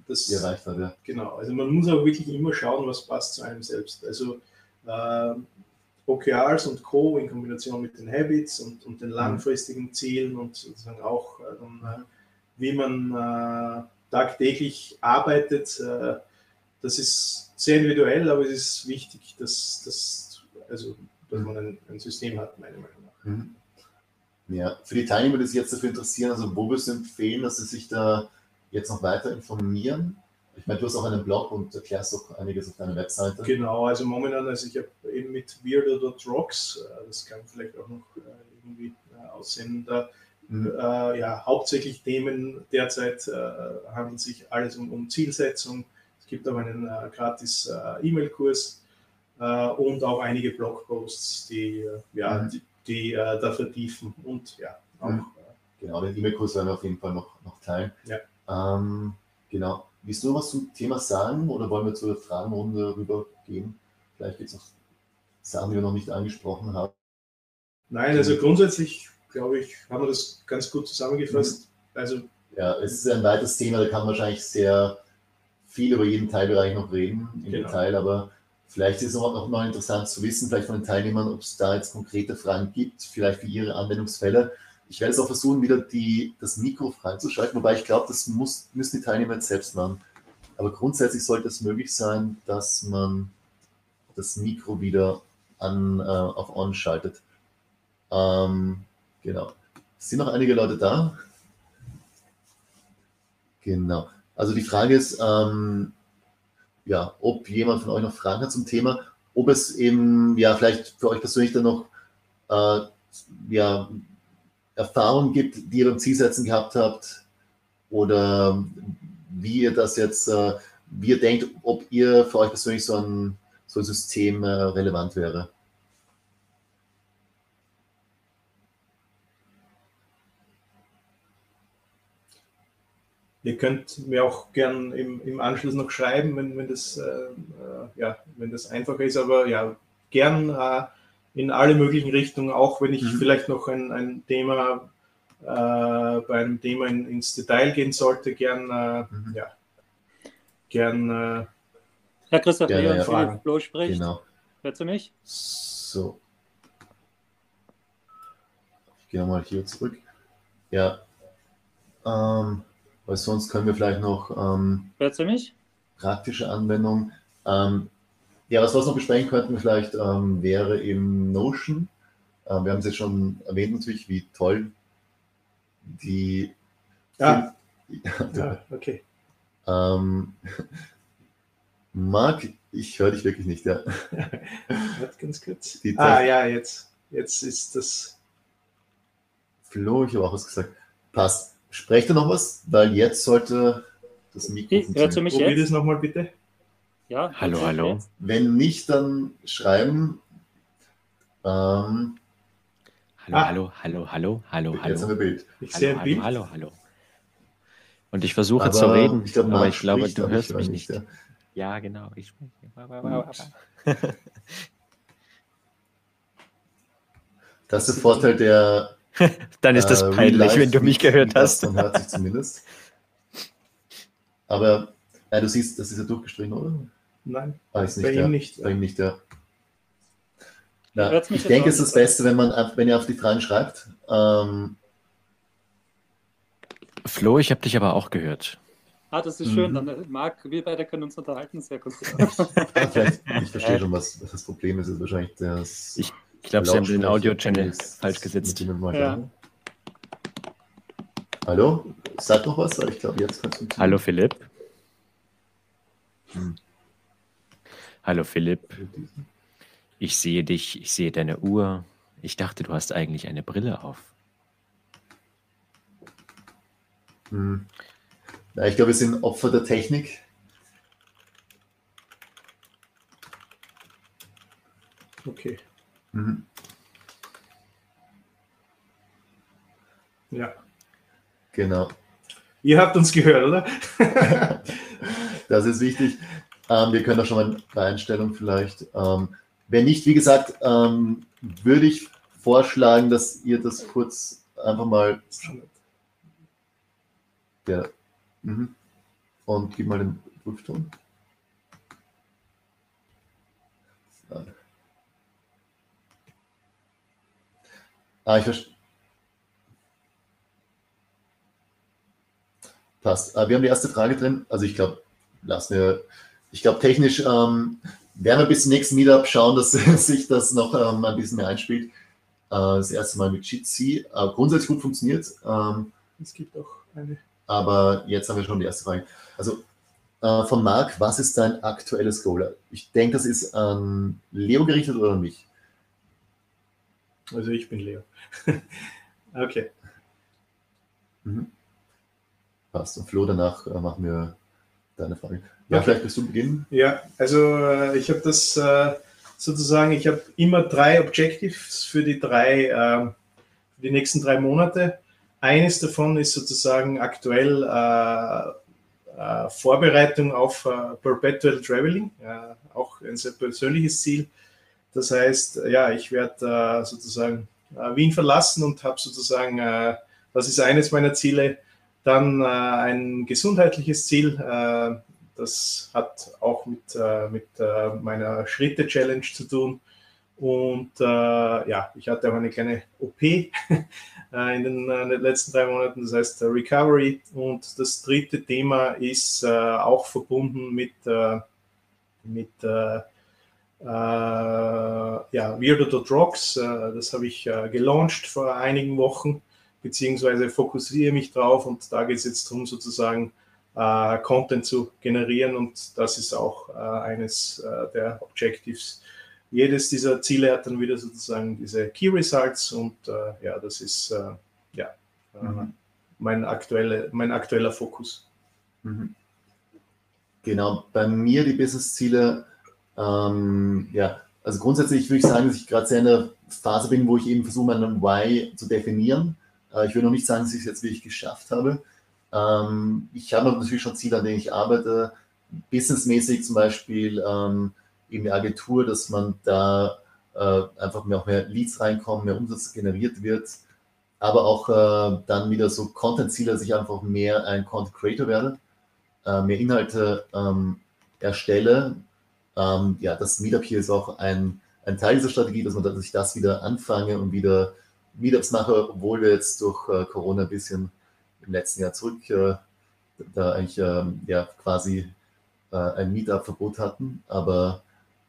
das erreicht hat. Ja. Genau, also man muss auch wirklich immer schauen, was passt zu einem selbst. Also äh, OKRs und Co. in Kombination mit den Habits und, und den mhm. langfristigen Zielen und sozusagen auch, äh, äh, wie man äh, tagtäglich arbeitet, äh, das ist sehr individuell, aber es ist wichtig, dass, dass, also, dass man ein, ein System hat, meiner Meinung nach. Mhm. Ja, für die Teilnehmer, die sich jetzt dafür interessieren, also wo würdest du empfehlen, dass sie sich da jetzt noch weiter informieren? Ich meine, du hast auch einen Blog und erklärst auch einiges auf deiner Webseite. Genau, also momentan, also ich habe eben mit weirdo.rocks, äh, das kann vielleicht auch noch äh, irgendwie äh, aussehen, da mhm. äh, ja, hauptsächlich Themen derzeit äh, handelt sich alles um, um Zielsetzung, es gibt auch einen äh, gratis äh, E-Mail-Kurs äh, und auch einige Blogposts, die, äh, ja, mhm. die, die äh, da vertiefen und ja, auch. Mhm. Genau, den E-Mail-Kurs werden wir auf jeden Fall noch, noch teilen. Ja. Ähm, genau. Willst du was zum Thema sagen oder wollen wir zur Fragenrunde rübergehen? Vielleicht gibt es noch Sachen, die wir noch nicht angesprochen haben. Nein, also grundsätzlich, glaube ich, haben wir das ganz gut zusammengefasst. Mhm. Also, ja, es ist ein weites Thema, da kann man wahrscheinlich sehr viel über jeden Teilbereich noch reden im genau. Detail, aber vielleicht ist es auch noch interessant zu wissen, vielleicht von den Teilnehmern, ob es da jetzt konkrete Fragen gibt, vielleicht für ihre Anwendungsfälle. Ich werde es auch versuchen, wieder die, das Mikro freizuschalten, wobei ich glaube, das muss, müssen die Teilnehmer jetzt selbst machen. Aber grundsätzlich sollte es möglich sein, dass man das Mikro wieder an, äh, auf On schaltet. Ähm, genau. Sind noch einige Leute da? Genau. Also die Frage ist, ähm, ja, ob jemand von euch noch Fragen hat zum Thema, ob es eben, ja, vielleicht für euch persönlich dann noch, äh, ja, Erfahrungen gibt, die ihr beim Zielsetzen gehabt habt oder wie ihr das jetzt, äh, wie ihr denkt, ob ihr für euch persönlich so ein, so ein System äh, relevant wäre. Ihr könnt mir auch gern im, im Anschluss noch schreiben, wenn, wenn, das, äh, äh, ja, wenn das einfacher ist, aber ja, gern äh, in alle möglichen Richtungen, auch wenn ich mhm. vielleicht noch ein, ein Thema äh, bei einem Thema in, ins Detail gehen sollte, gern, äh, mhm. ja, gern. Äh, Herr Christoph, ja, ja, Philipp Bloh spricht. Genau. Hörst du mich? So. Ich gehe mal hier zurück. Ja. Ähm, weil sonst können wir vielleicht noch ähm, Hörst du mich? praktische Anwendungen. Ähm, ja, was wir noch besprechen könnten vielleicht ähm, wäre eben Notion. Ähm, wir haben es jetzt schon erwähnt natürlich, wie toll die... Ja, ja okay. Ähm, Marc, ich höre dich wirklich nicht, ja. Ganz kurz. ah ja, jetzt, jetzt ist das... Flo, ich habe auch was gesagt. Passt. Sprecht ihr noch was? Weil jetzt sollte das Mikro Hörst du mich Probier jetzt? das nochmal bitte. Ja. Hallo, hallo. Wenn nicht, dann schreiben. Ähm, hallo, ah. hallo, hallo, hallo, hallo, hallo. Jetzt haben wir Bild. Ich hallo, sehe ein Bild. Hallo, hallo, Und ich versuche aber zu reden, ich glaub, aber ich glaube, du hörst mich nicht. Ja. ja, genau, ich spreche. Das ist der Vorteil der dann ist das äh, peinlich, wenn du mich gehört hast. Man hört sich zumindest. Aber ja, du siehst, das ist ja durchgestrichen, oder? Nein, Weiß nicht, bei ihm nicht. Bei ihm nicht, ja. ja ich denke, es ist das Beste, wenn man, wenn ihr auf die Fragen schreibt. Ähm, Flo, ich habe dich aber auch gehört. Ah, das ist schön. Mhm. Dann, äh, Marc, wir beide können uns unterhalten. Sehr gut. ich verstehe schon, was, was das Problem ist. ist wahrscheinlich das ich ich glaube, Sie haben den Audio-Channel falsch gesetzt. Ja. Hallo? Sag doch was, weil ich glaube, jetzt kannst du. Hallo Philipp. Hm. Hallo Philipp. Ich sehe dich, ich sehe deine Uhr. Ich dachte, du hast eigentlich eine Brille auf. Hm. Ja, ich glaube, wir sind Opfer der Technik. Okay. Mhm. Ja. Genau. Ihr habt uns gehört, oder? das ist wichtig. Ähm, wir können da schon mal eine Einstellung vielleicht. Ähm, wenn nicht, wie gesagt, ähm, würde ich vorschlagen, dass ihr das kurz einfach mal. Ja. Mhm. Und gib mal den Prüfton. Ah, ich verstehe. Passt. Ah, wir haben die erste Frage drin. Also ich glaube, lassen wir, ich glaube technisch ähm, werden wir bis zum nächsten Meetup schauen, dass sich das noch ähm, ein bisschen mehr einspielt. Äh, das erste Mal mit Jitsi. Äh, grundsätzlich gut funktioniert. Ähm, es gibt auch eine. Aber jetzt haben wir schon die erste Frage. Also äh, von Marc, was ist dein aktuelles Goal? Ich denke, das ist an Leo gerichtet oder an mich? Also ich bin Leo. okay. Mhm. Passt. Und Flo, danach äh, machen wir deine Frage. Ja, okay. vielleicht wirst du beginnen. Ja, also äh, ich habe das äh, sozusagen, ich habe immer drei Objectives für die drei, ähm, für die nächsten drei Monate. Eines davon ist sozusagen aktuell äh, äh, Vorbereitung auf äh, Perpetual Traveling, auch ein sehr persönliches Ziel. Das heißt, ja, ich werde sozusagen äh, Wien verlassen und habe sozusagen, äh, das ist eines meiner Ziele, dann äh, ein gesundheitliches Ziel. das hat auch mit, mit meiner Schritte-Challenge zu tun. Und äh, ja, ich hatte auch eine kleine OP äh, in den, äh, letzten drei Monaten, das heißt Recovery. Und das dritte Thema ist auch verbunden mit, mit äh, ja, Weirdo.rocks, äh, das habe ich äh, gelauncht vor einigen Wochen, beziehungsweise fokussiere mich drauf und da geht es jetzt darum, sozusagen äh, Content zu generieren und das ist auch äh, eines äh, der Objectives. Jedes dieser Ziele hat dann wieder sozusagen diese Key Results und ja, das ist ja mhm. mein, aktuelle, mein aktueller Fokus. Mhm. Genau, bei mir die Business-Ziele ähm, ja, also grundsätzlich würde ich sagen, dass ich gerade sehr in der Phase bin, wo ich eben versuche, meinen Why zu definieren. Äh, ich würde noch nicht sagen, dass ich es jetzt wirklich geschafft habe. Ähm, ich habe natürlich schon Ziele, an denen ich arbeite. Businessmäßig zum Beispiel ähm, eben die Agentur, dass man da äh, einfach mehr, auch mehr Leads reinkommen, mehr Umsatz generiert wird. Aber auch äh, dann wieder so Content-Ziele, dass ich einfach mehr ein Content Creator werde, äh, mehr Inhalte ähm, erstelle, ähm, ja, das Meetup hier ist auch ein, ein Teil dieser Strategie, dass, man, dass ich das wieder anfange und wieder Meetups mache, obwohl wir jetzt durch äh, Corona ein bisschen im letzten Jahr zurück äh, da eigentlich ähm, ja, quasi äh, ein Meetup-Verbot hatten. Aber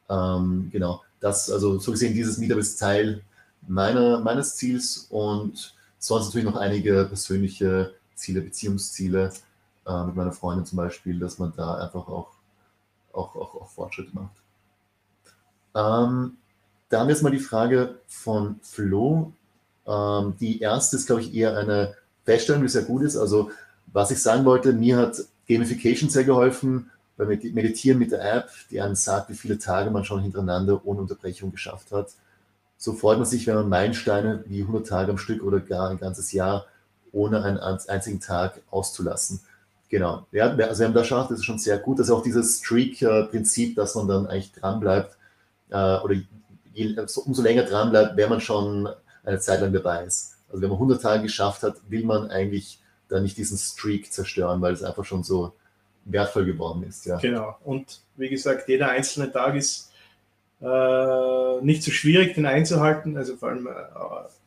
ähm, genau, das, also so gesehen, dieses Meetup ist Teil meiner, meines Ziels und sonst natürlich noch einige persönliche Ziele, Beziehungsziele äh, mit meiner Freundin zum Beispiel, dass man da einfach auch auch, auch, auch Fortschritte macht. Ähm, da haben wir jetzt mal die Frage von Flo. Ähm, die erste ist, glaube ich, eher eine Feststellung, die sehr gut ist. Also, was ich sagen wollte, mir hat Gamification sehr geholfen, beim Meditieren mit der App, die einem sagt, wie viele Tage man schon hintereinander ohne Unterbrechung geschafft hat. So freut man sich, wenn man Meilensteine wie 100 Tage am Stück oder gar ein ganzes Jahr ohne einen einzigen Tag auszulassen. Genau. Ja, also wir haben da geschafft, das ist schon sehr gut. Das ist auch dieses Streak-Prinzip, dass man dann eigentlich dranbleibt äh, oder je, umso länger dranbleibt, wenn man schon eine Zeit lang dabei ist. Also wenn man 100 Tage geschafft hat, will man eigentlich da nicht diesen Streak zerstören, weil es einfach schon so wertvoll geworden ist. Ja. Genau. Und wie gesagt, jeder einzelne Tag ist äh, nicht so schwierig, den einzuhalten. Also vor allem äh,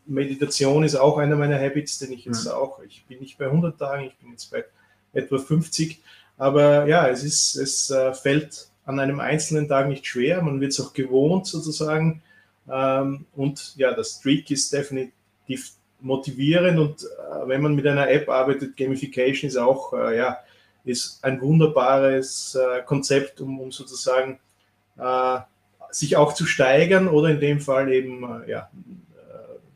Meditation ist auch einer meiner Habits, den ich jetzt mhm. auch, ich bin nicht bei 100 Tagen, ich bin jetzt bei etwa 50. Aber ja, es ist, es äh, fällt an einem einzelnen Tag nicht schwer. Man wird es auch gewohnt sozusagen. Ähm, und ja, das Streak ist definitiv motivierend und äh, wenn man mit einer App arbeitet, Gamification ist auch äh, ja, ist ein wunderbares äh, Konzept, um, um sozusagen äh, sich auch zu steigern oder in dem Fall eben äh, ja,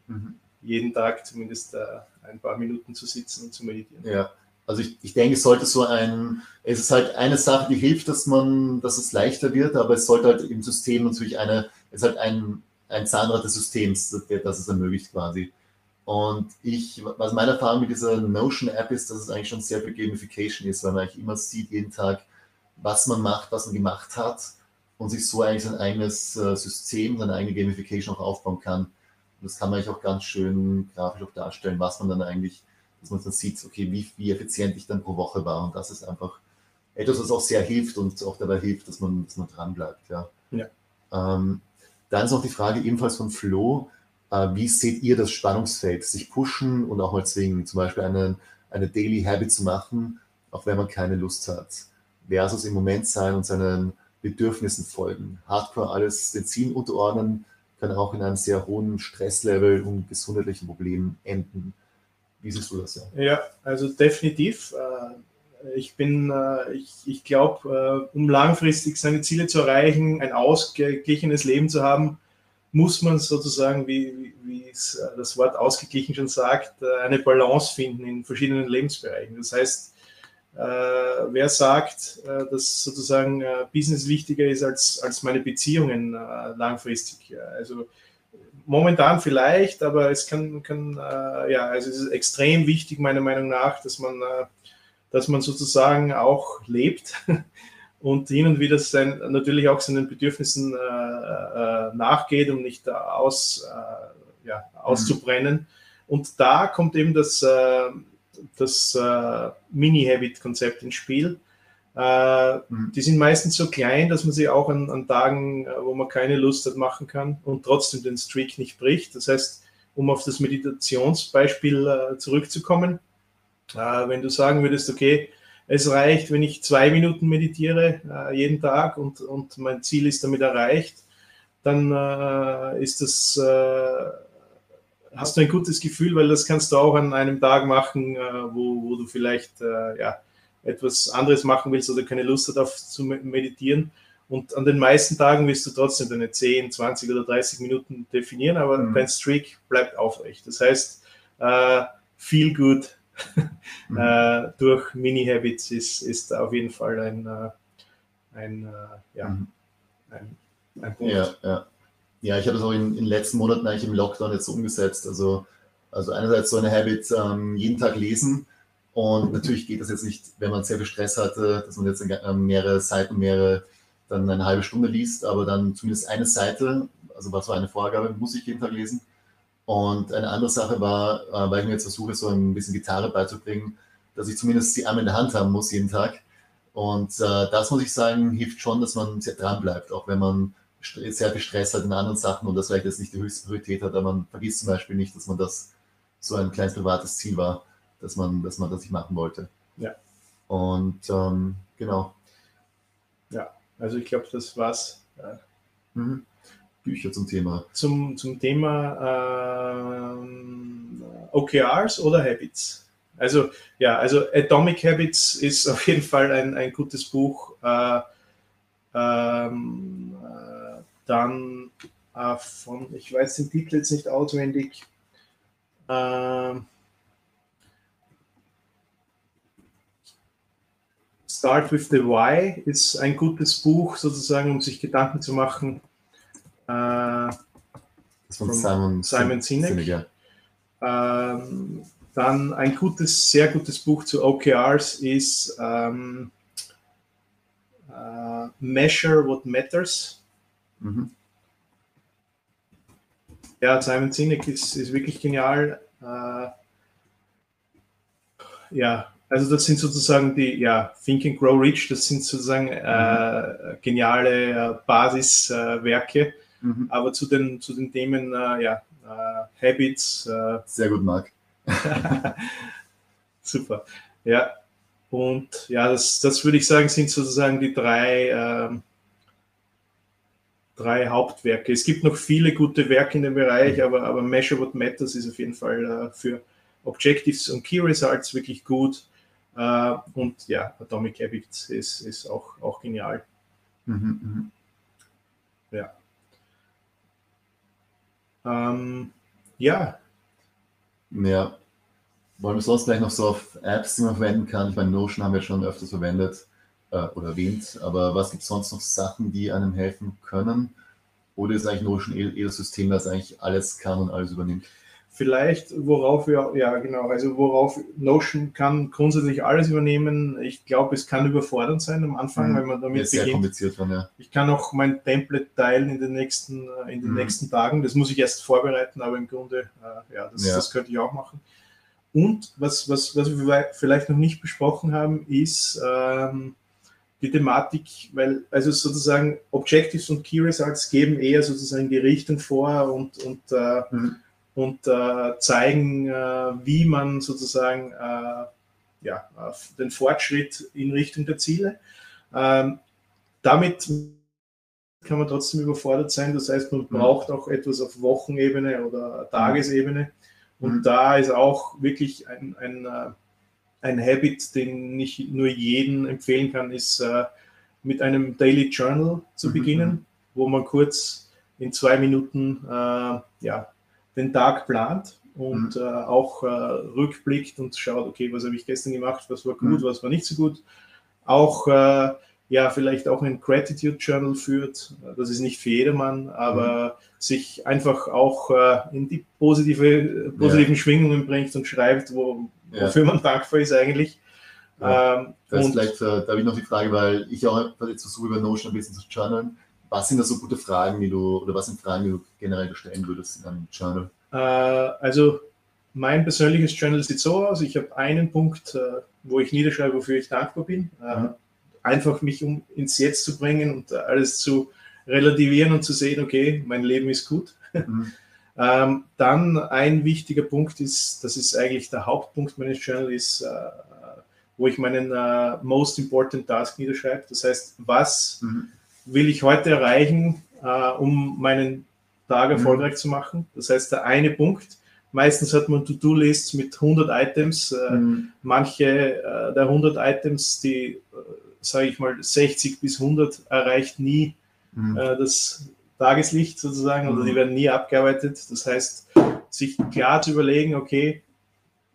mhm. jeden Tag zumindest ein paar Minuten zu sitzen und zu meditieren. Ja. Also ich, ich denke, es sollte so ein, es ist halt eine Sache, die hilft, dass man, dass es leichter wird, aber es sollte halt im System natürlich eine, es ist halt ein, ein Zahnrad des Systems, das es ermöglicht quasi. Und ich, was meine Erfahrung mit dieser Notion-App ist, dass es eigentlich schon sehr viel Gamification ist, weil man eigentlich immer sieht jeden Tag, was man macht, was man gemacht hat und sich so eigentlich sein eigenes äh, System, seine eigene Gamification auch aufbauen kann. Und das kann man eigentlich auch ganz schön grafisch auch darstellen, was man dann eigentlich, dass man dann sieht, okay, wie, wie effizient ich dann pro Woche war. Und das ist einfach etwas, was auch sehr hilft und auch dabei hilft, dass man, dass man dranbleibt. Ja. ja. Ähm, dann ist noch die Frage ebenfalls von Flo, äh, wie seht ihr das Spannungsfeld, sich pushen und auch mal zwingen, zum Beispiel eine, eine Daily Habit zu machen, auch wenn man keine Lust hat, versus im Moment sein und seinen Bedürfnissen folgen. Hardcore alles den Zielen unterordnen, kann auch in einem sehr hohen Stresslevel und gesundheitlichen Problemen enden. Wie siehst du das? Ja, ja also definitiv. Äh, ich bin, äh, ich, ich glaube, um langfristig seine Ziele zu erreichen, ein ausgeglichenes Leben zu haben, muss man sozusagen, wie, wie es äh, das Wort ausgeglichen schon sagt, äh, eine Balance finden in verschiedenen Lebensbereichen. Das heißt, äh, wer sagt, dass sozusagen Business wichtiger ist als, als meine Beziehungen langfristig? Also momentan vielleicht, aber es kann, kann ja, also es ist extrem wichtig, meiner Meinung nach, dass man, dass man sozusagen auch lebt und hin und wieder sein, natürlich auch seinen Bedürfnissen äh, äh, nachgeht, um nicht aus, äh, ja, auszubrennen. Mhm. Und da kommt eben das, äh, das äh, Mini-Habit-Konzept ins Spiel. Äh. Die sind meistens so klein, dass man sie auch an, an Tagen, wo man keine Lust hat, machen kann und trotzdem den Streak nicht bricht. Das heißt, um auf das Meditationsbeispiel zurückzukommen, wenn du sagen würdest, okay, es reicht, wenn ich zwei Minuten meditiere äh, jeden Tag und, und mein Ziel ist damit erreicht, dann äh, ist das, äh, hast du ein gutes Gefühl, weil das kannst du auch an einem Tag machen, äh, wo, wo du vielleicht äh, ja, etwas anderes machen willst oder keine Lust hast, auf zu meditieren. Und an den meisten Tagen wirst du trotzdem deine 10, 20 oder 30 Minuten definieren, aber mhm. dein Streak bleibt aufrecht. Das heißt, äh, feel good mhm. äh, durch Mini-Habits ist, ist auf jeden Fall ein, äh, ein, äh, ja, mhm. ein, ein Punkt. Ja, ja. ja ich habe das auch in, in den letzten Monaten eigentlich im Lockdown jetzt so umgesetzt. Also, also einerseits so eine Habit, ähm, jeden Tag lesen. Und natürlich geht das jetzt nicht, wenn man sehr viel Stress hatte, dass man jetzt mehrere Seiten, mehrere, dann eine halbe Stunde liest, aber dann zumindest eine Seite, also was war eine Vorgabe, muss ich jeden Tag lesen. Und eine andere Sache war, äh, weil ich mir jetzt versuche, so ein bisschen Gitarre beizubringen, dass ich zumindest die Arme in der Hand haben muss jeden Tag. Und äh, das muss ich sagen, hilft schon, dass man sehr dran bleibt, auch wenn man sehr viel Stress hat in anderen Sachen und das vielleicht jetzt nicht die höchste Priorität hat, aber man vergisst zum Beispiel nicht, dass man das so ein kleines privates Ziel war, dass man, dass man das nicht machen wollte. Ja. Und ähm, genau. Ja, also ich glaube, das war's. Ja. Mhm. Bücher zum Thema? Zum, zum Thema ähm, OKRs oder Habits. Also ja, also Atomic Habits ist auf jeden Fall ein, ein gutes Buch. Äh, ähm, äh, dann äh, von, ich weiß den Titel jetzt nicht auswendig. Ähm, Start with the Why ist ein gutes Buch, sozusagen, um sich Gedanken zu machen, äh, von Simon, Simon Sinek. Sinek ja. ähm, dann ein gutes, sehr gutes Buch zu OKRs ist ähm, äh, Measure What Matters. Mhm. Ja, Simon Sinek ist, ist wirklich genial. Äh, ja, also das sind sozusagen die, ja, Think and Grow Rich, das sind sozusagen äh, geniale äh, Basiswerke. Mhm. Aber zu den, zu den Themen, äh, ja, äh, Habits. Äh, Sehr gut, Marc. Super. Ja, und ja, das, das würde ich sagen, sind sozusagen die drei, ähm, drei Hauptwerke. Es gibt noch viele gute Werke in dem Bereich, aber, aber Measure What Matters ist auf jeden Fall äh, für Objectives und Key Results wirklich gut. Äh, und ja, Atomic Habits ist, ist auch, auch genial. Mhm, mh. Ja. Ähm, ja. Ja. Wollen wir sonst gleich noch so auf Apps, die man verwenden kann? Ich meine, Notion haben wir schon öfters verwendet äh, oder erwähnt, aber was gibt es sonst noch Sachen, die einem helfen können? Oder ist eigentlich Notion eher das System, das eigentlich alles kann und alles übernimmt? Vielleicht, worauf wir, ja genau, also worauf Notion kann grundsätzlich alles übernehmen. Ich glaube, es kann überfordernd sein am Anfang, mhm. wenn man damit ja, beginnt. kompliziert dann, ja. Ich kann auch mein Template teilen in den nächsten, äh, in den mhm. nächsten Tagen. Das muss ich erst vorbereiten, aber im Grunde, äh, ja, das, ja, das, könnte ich auch machen. Und was, was, was wir vielleicht noch nicht besprochen haben, ist ähm, die Thematik, weil also sozusagen Objectives und Key Results geben eher sozusagen die Richtung vor und, und äh, mhm und äh, zeigen, äh, wie man sozusagen äh, ja, den Fortschritt in Richtung der Ziele. Ähm, damit kann man trotzdem überfordert sein. Das heißt, man mhm. braucht auch etwas auf Wochenebene oder Tagesebene. Und mhm. da ist auch wirklich ein, ein, äh, ein Habit, den ich nur jedem empfehlen kann, ist äh, mit einem Daily Journal zu mhm. beginnen, wo man kurz in zwei Minuten äh, ja, den Tag plant und mhm. äh, auch äh, rückblickt und schaut, okay, was habe ich gestern gemacht, was war gut, mhm. was war nicht so gut. Auch äh, ja, vielleicht auch ein Gratitude Journal führt. Das ist nicht für jedermann, aber mhm. sich einfach auch äh, in die positive, positiven ja. Schwingungen bringt und schreibt, wo, wofür man dankbar ist eigentlich. Ja. Ähm, das vielleicht, äh, da habe ich noch die Frage, weil ich auch jetzt versuche über Notion ein bisschen zu journalen. Was sind da so gute Fragen, die du, oder was sind Fragen, die du generell stellen würdest in einem Journal? Äh, also mein persönliches Journal sieht so aus, ich habe einen Punkt, äh, wo ich niederschreibe, wofür ich dankbar bin. Äh, mhm. Einfach mich um ins Jetzt zu bringen und alles zu relativieren und zu sehen, okay, mein Leben ist gut. Mhm. ähm, dann ein wichtiger Punkt ist, das ist eigentlich der Hauptpunkt meines Journals, ist, wo ich meinen Most Important Task niederschreibe. Das heißt, was mhm will ich heute erreichen, äh, um meinen Tag mhm. erfolgreich mhm. zu machen. Das heißt, der eine Punkt, meistens hat man To-Do-Lists mit 100 Items. Äh, mhm. Manche äh, der 100 Items, die, äh, sage ich mal, 60 bis 100 erreicht nie mhm. Äh, das Tageslicht sozusagen oder die mhm. werden nie abgearbeitet. Das heißt, sich klar zu überlegen, okay,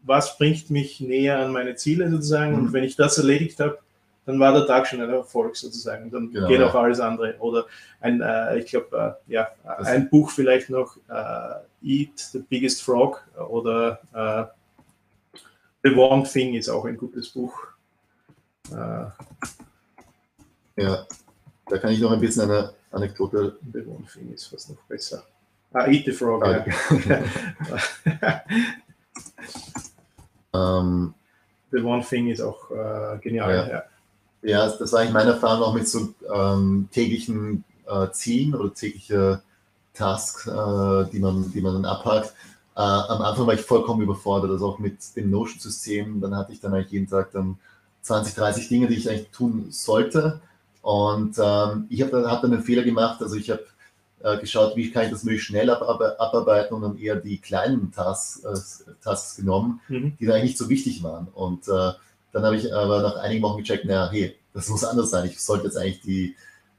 was bringt mich näher an meine Ziele sozusagen und mhm. wenn ich das erledigt habe, dann war der Tag schon ein Erfolg sozusagen. Dann genau, geht auch alles andere. Oder ein, äh, ich glaube, äh, ja, das ein Buch vielleicht noch, äh, Eat the Biggest Frog oder äh, The One Thing ist auch ein gutes Buch. Äh, ja, da kann ich noch ein bisschen eine Anekdote. The One Thing ist fast noch besser. Ah, Eat the Frog, ah, ja. um, ähm, the One Thing ist auch äh, genial. Ja. ja. Ja, das war eigentlich meine Erfahrung auch mit so ähm, täglichen äh, Zielen oder tägliche Tasks, äh, die, man, die man dann abhakt. Äh, am Anfang war ich vollkommen überfordert, also auch mit dem Notion-System. Dann hatte ich dann eigentlich jeden Tag dann 20, 30 Dinge, die ich eigentlich tun sollte. Und ähm, ich habe dann, hab dann einen Fehler gemacht. Also ich habe äh, geschaut, wie kann ich das möglichst schnell ab, ab, abarbeiten und dann eher die kleinen Tasks, äh, Tasks genommen, mhm. die dann eigentlich nicht so wichtig waren. Und äh, dann habe ich aber nach einigen Wochen gecheckt, naja, hey, das muss anders sein. Ich sollte jetzt eigentlich die,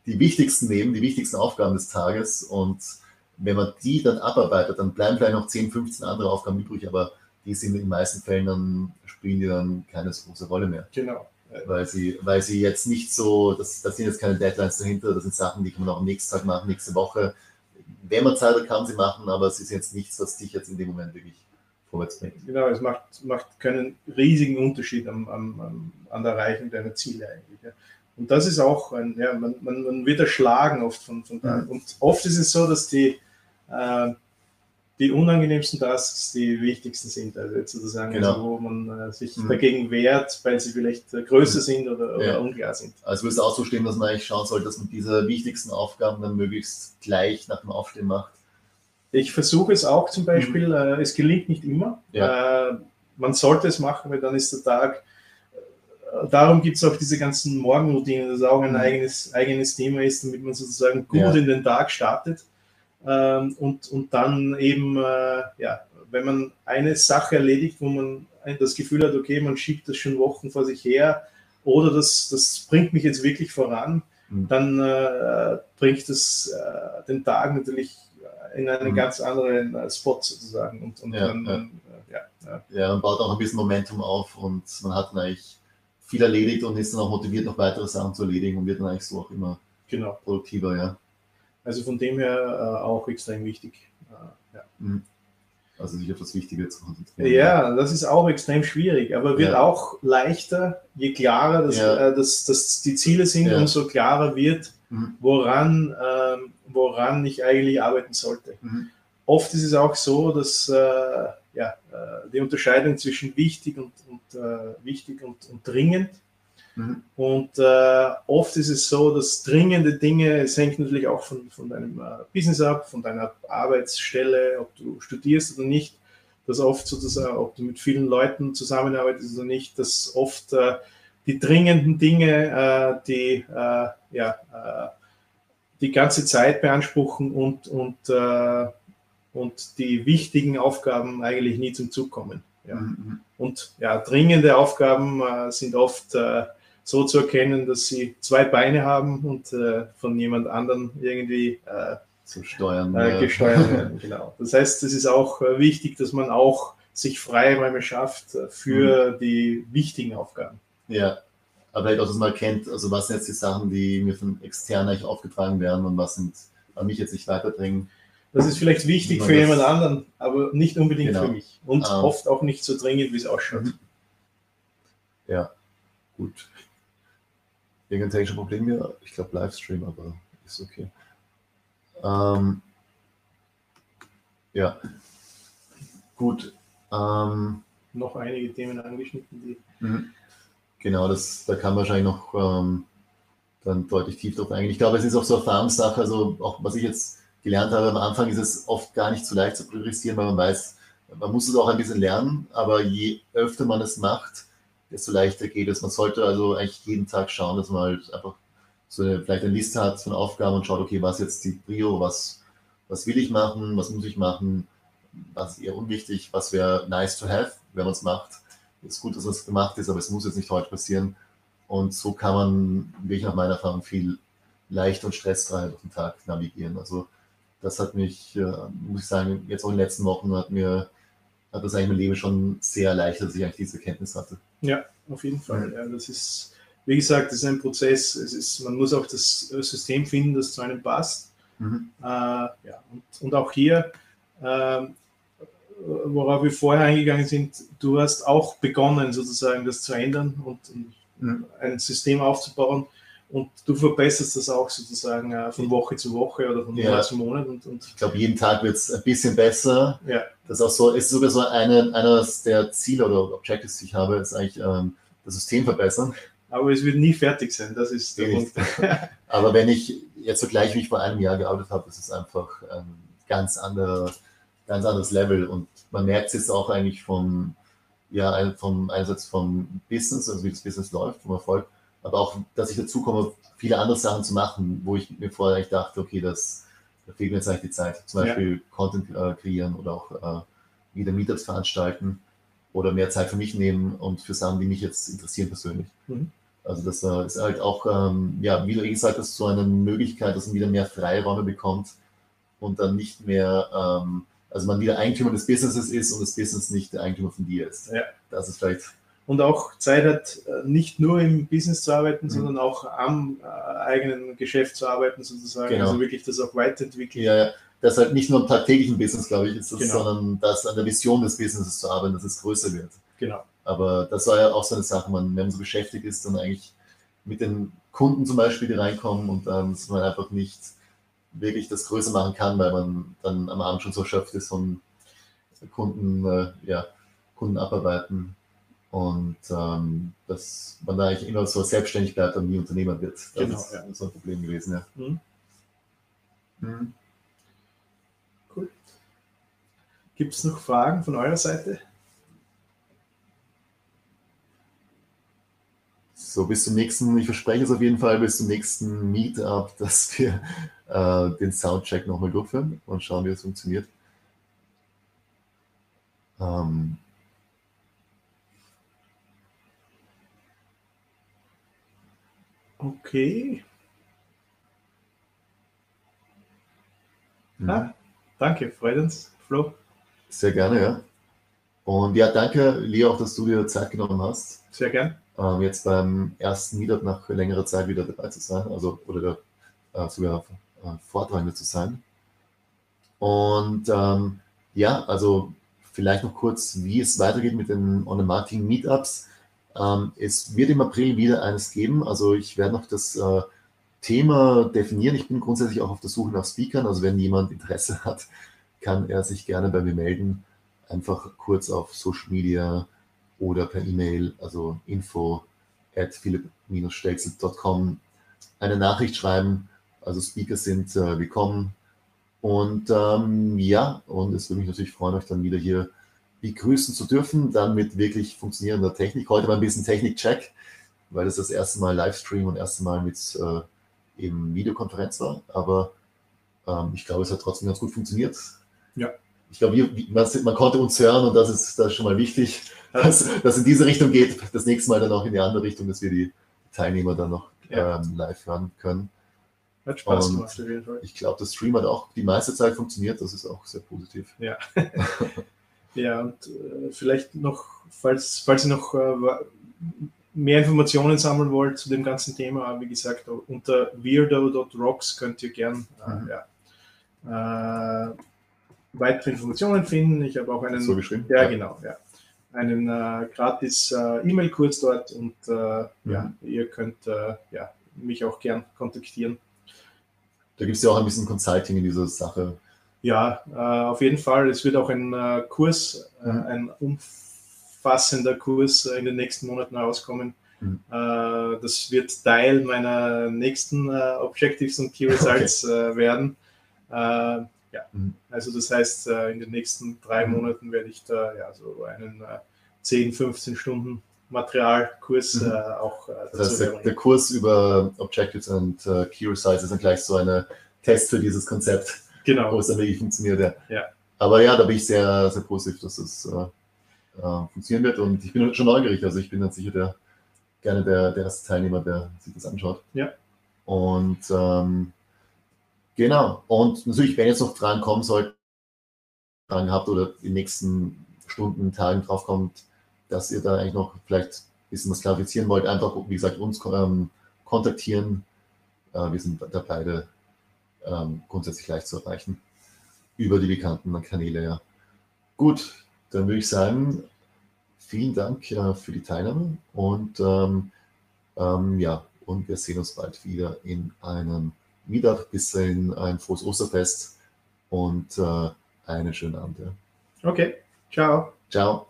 die wichtigsten nehmen, die wichtigsten Aufgaben des Tages. Und wenn man die dann abarbeitet, dann bleiben vielleicht noch 10, 15 andere Aufgaben übrig, aber die sind in den meisten Fällen dann, spielen die dann keine so große Rolle mehr. Genau. Weil sie, weil sie jetzt nicht so, das, das sind jetzt keine Deadlines dahinter, das sind Sachen, die kann man auch am nächsten Tag machen, nächste Woche. Wenn man Zeit hat, kann sie machen, aber es ist jetzt nichts, was dich jetzt in dem Moment wirklich vorwärts bringt. Genau, es macht, macht keinen riesigen Unterschied am, am, an der Erreichung deiner Ziele eigentlich. Ja. Und das ist auch ein, ja, man, man, man wird erschlagen oft von, von mhm. Und oft ist es so, dass die, äh, die unangenehmsten Tasks die wichtigsten sind. Also jetzt sozusagen, genau. also wo man äh, sich mhm. dagegen wehrt, weil sie vielleicht äh, größer mhm. sind oder, oder ja. unklar sind. Also würde es auch so stehen, dass man eigentlich schauen sollte, dass man diese wichtigsten Aufgaben dann möglichst gleich nach dem Aufstehen macht. Ich versuche es auch zum Beispiel, mhm. äh, es gelingt nicht immer. Ja. Äh, man sollte es machen, weil dann ist der Tag äh, darum gibt es auch diese ganzen Morgenroutinen, das auch ein mhm. eigenes, eigenes Thema ist, damit man sozusagen gut ja. in den Tag startet. Ähm, und, und dann eben, äh, ja, wenn man eine Sache erledigt, wo man das Gefühl hat, okay, man schiebt das schon Wochen vor sich her oder das, das bringt mich jetzt wirklich voran, mhm. dann äh, bringt das äh, den Tag natürlich in einen mhm. ganz anderen äh, Spot sozusagen. Und, und ja, dann, ja. ja, ja. ja, man baut auch ein bisschen Momentum auf und man hat dann eigentlich viel erledigt und ist dann auch motiviert, noch weitere Sachen zu erledigen und wird dann eigentlich so auch immer genau. produktiver, ja. Also von dem her äh, auch extrem wichtig. Äh, ja. Mhm. Also sich auf das Wichtige zu konzentrieren. Ja, das ist auch extrem schwierig, aber wird ja. auch leichter, je klarer das, ja. äh, das, das die Ziele sind, ja. umso klarer wird, mhm. woran, ähm, woran ich eigentlich arbeiten sollte. Mhm. Oft ist es auch so, dass äh, ja, äh, die Unterscheidung zwischen wichtig und, und äh, wichtig und, und dringend Mhm. Und äh, oft ist es so, dass dringende Dinge, es hängt natürlich auch von, von deinem äh, Business ab, von deiner Arbeitsstelle, ob du studierst oder nicht, dass oft sozusagen, ob du mit vielen Leuten zusammenarbeitest oder nicht, dass oft äh, die dringenden Dinge, äh, die ja, die ganze Zeit beanspruchen und, und, und die wichtigen Aufgaben eigentlich nie zum Zug kommen. Ja. Mhm. Und ja, dringende Aufgaben sind oft so zu erkennen, dass sie zwei Beine haben und äh, von jemand anderem irgendwie äh, zu steuern, äh, gesteuert werden. Genau. Das heißt, es ist auch äh, wichtig, dass man auch sich Freiräume schafft äh, für mhm. die wichtigen Aufgaben. Ja, aber vielleicht auch, dass man kennt, also was sind jetzt die Sachen, die mir von extern eigentlich aufgetragen werden und was sind an mich jetzt nicht weiterbringen. Das ist vielleicht wichtig für jemand anderen, aber nicht unbedingt genau. für mich. Und ähm, oft auch nicht so dringend, wie es ausschaut. Mhm. Ja, gut. Irgendein technisches Problem hier? Ich glaube Livestream, aber ist okay. Ähm, ja, gut. Ähm, noch einige Themen angeschnitten, die. Mhm. Genau, das, da kann wahrscheinlich noch ähm, dann deutlich tief drauf eingehen. Ich glaube, es ist auch so eine Erfahrungssache, also auch was ich jetzt gelernt habe, am Anfang ist es oft gar nicht so leicht zu priorisieren, weil man weiß, man muss es auch ein bisschen lernen, aber je öfter man es macht, desto leichter geht es. Man sollte also eigentlich jeden Tag schauen, dass man halt einfach so eine, vielleicht eine Liste hat von Aufgaben und schaut, okay, was jetzt die Prio, was, was will ich machen, was muss ich machen, was ist eher unwichtig, was wäre nice to have, wenn man es macht. Es ist gut, dass es gemacht ist, aber es muss jetzt nicht heute passieren. Und so kann man, wie ich nach meiner Erfahrung, viel leicht und stressfrei durch den Tag navigieren. Also das hat mich, äh, muss ich sagen, jetzt auch in den letzten Wochen hat mir hat das eigentlich mein Leben schon sehr erleichtert, dass ich eigentlich diese Kenntnis hatte. Ja, auf jeden Fall. Ja, das ist, wie gesagt, das ist ein Prozess. Es ist, man muss auch das System finden, das zu einem passt. Mhm. Äh, ja, und, und auch hier, äh, worauf wir vorher eingegangen sind, du hast auch begonnen, sozusagen das zu ändern und, mhm. ein System aufzubauen, und du verbesserst das auch sozusagen äh, von Woche zu Woche oder von Monat zu Monat. Und, und ich glaube, jeden Tag wird es ein bisschen besser. Ja. Das ist auch so, ist sogar so eine, eines der Ziele oder Objectives, die ich habe, ist eigentlich ähm, das System verbessern. Aber es wird nie fertig sein, das ist der Punkt. Aber wenn ich jetzt so gleich wie ich vor einem Jahr gearbeitet habe, ist es einfach ein ganz, andere, ganz anderes Level. Und man merkt es jetzt auch eigentlich vom, ja, vom Einsatz vom Business, also wie das Business läuft, vom Erfolg aber auch, dass ich dazu komme, viele andere Sachen zu machen, wo ich mir vorher eigentlich dachte, okay, das, da fehlt mir jetzt eigentlich die Zeit. Zum Beispiel ja. Content äh, kreieren oder auch äh, wieder Meetups veranstalten oder mehr Zeit für mich nehmen und für Sachen, die mich jetzt interessieren persönlich. Mhm. Also das äh, ist halt auch, ähm, ja, wie du eh gesagt hast, so eine Möglichkeit, dass man wieder mehr Freiräume bekommt und dann nicht mehr, ähm, also man wieder Eigentümer des Businesses ist und das Business nicht der Eigentümer von dir ist. Ja. Das ist vielleicht und auch Zeit hat, äh, nicht nur im Business zu arbeiten, mhm. sondern auch am äh, eigenen Geschäft zu arbeiten, sozusagen. Genau. Also wirklich das auch weiterentwickeln. Ja, ja. Das halt nicht nur im tagtäglichen Business, glaube ich, ist das, genau. sondern das an der Vision des Businesses zu arbeiten, dass es größer wird. Genau. Aber das war ja auch so eine Sache, man, wenn man so beschäftigt ist, dann eigentlich mit den Kunden zum Beispiel, die reinkommen und dann, dass man einfach nicht wirklich das größer machen kann, weil man dann am Abend schon so erschöpft ist von Kunden, äh, ja, Kunden abarbeiten und ähm, dass man da eigentlich immer so selbstständig bleibt und nie Unternehmer wird. Das genau, ist ja. so ein Problem gewesen. Ja. Mhm. Mhm. Cool. Gibt es noch Fragen von eurer Seite? So, bis zum nächsten, ich verspreche es auf jeden Fall, bis zum nächsten Meetup, dass wir äh, den Soundcheck nochmal durchführen und schauen, wie es funktioniert. Ähm, okay. Mhm. Ah, danke, freut uns, Flo. Sehr gerne, ja. Und ja, danke, Leo, auch, dass du dir Zeit genommen hast. Sehr gern. Ähm, jetzt beim ersten Meetup nach längerer Zeit wieder dabei zu sein, also oder äh, sogar äh, zu sein. Und ähm, ja, also vielleicht noch kurz, wie es weitergeht mit den On-Marketing-Meetups. Ähm, es wird im April wieder eines geben. Also ich werde noch das äh, Thema definieren. Ich bin grundsätzlich auch auf der Suche nach Speakern. Also wenn jemand Interesse hat, kann er sich gerne bei mir melden. Einfach kurz auf Social Media oder per E-Mail, also info at philipp-stelzel.com eine Nachricht schreiben. Also Speaker sind äh, willkommen. Und ähm, ja, und es würde mich natürlich freuen, euch dann wieder hier begrüßen zu dürfen, dann mit wirklich funktionierender Technik. Heute mal ein bisschen Technik-Check, weil es das erste Mal Livestream und erste Mal mit äh, eben Videokonferenz war. Aber ähm, ich glaube, es hat trotzdem ganz gut funktioniert. Ja. Ich glaube, man, man, konnte uns hören und das ist, das ist schon mal wichtig, dass das in diese Richtung geht. Das nächste Mal dann auch in die andere Richtung, dass wir die Teilnehmer dann noch ja. ähm, live hören können. Hat Spaß und gemacht, auf jeden Fall. Ich glaube, das Stream hat auch die meiste Zeit funktioniert. Das ist auch sehr positiv. Ja. ja, und äh, vielleicht noch, falls, falls ihr noch äh, mehr Informationen sammeln wollt zu dem ganzen Thema, wie gesagt, unter weirdo.rocks könnt ihr gern äh, mhm. ja, äh, weitere Informationen finden. Ich habe auch einen. So geschrieben? Ja, ja. genau. Ja. Einen äh, gratis äh, E-Mail-Kurs dort und äh, mhm. ja, ihr könnt äh, ja, mich auch gern kontaktieren. Da gibt es ja auch ein bisschen Consulting in dieser Sache. Ja, äh, auf jeden Fall. Es wird auch ein äh, Kurs, mhm. ein umfassender Kurs in den nächsten Monaten herauskommen. Mhm. das wird Teil meiner nächsten Objectives und Key Results okay. werden. Ja, mhm. also das heißt, äh, in den nächsten drei mhm. Monaten werde ich da ja so einen 10, äh, 15 Stunden Materialkurs mhm. äh, auch äh, Das heißt, der, der, Kurs über Objectives und äh, Key Results ist dann gleich so ein Test für dieses Konzept, genau. wo es dann wirklich funktioniert. Ja. ja. Aber ja, da bin ich sehr, sehr positiv, dass es äh, funktionieren wird und ich bin schon neugierig. Also ich bin dann sicher der, gerne der, der erste Teilnehmer, der sich das anschaut. Ja. Und ähm, Genau. Und natürlich, wenn jetzt noch Fragen kommen sollten, Fragen habt oder in den nächsten Stunden, Tagen drauf kommt, dass ihr da eigentlich noch vielleicht ein bisschen was klarifizieren wollt, einfach, wie gesagt, uns ähm, kontaktieren. Äh, wir sind da beide ähm, grundsätzlich leicht zu erreichen. Über die bekannten Kanäle, ja. Gut, dann würde ich sagen, vielen Dank äh, für die Teilnahme und ähm, ähm ja, und wir sehen uns bald wieder in einem Meetup, bis dahin ein frohes Osterfest und äh, einen schönen Abend. Ja. Okay, ciao. Ciao.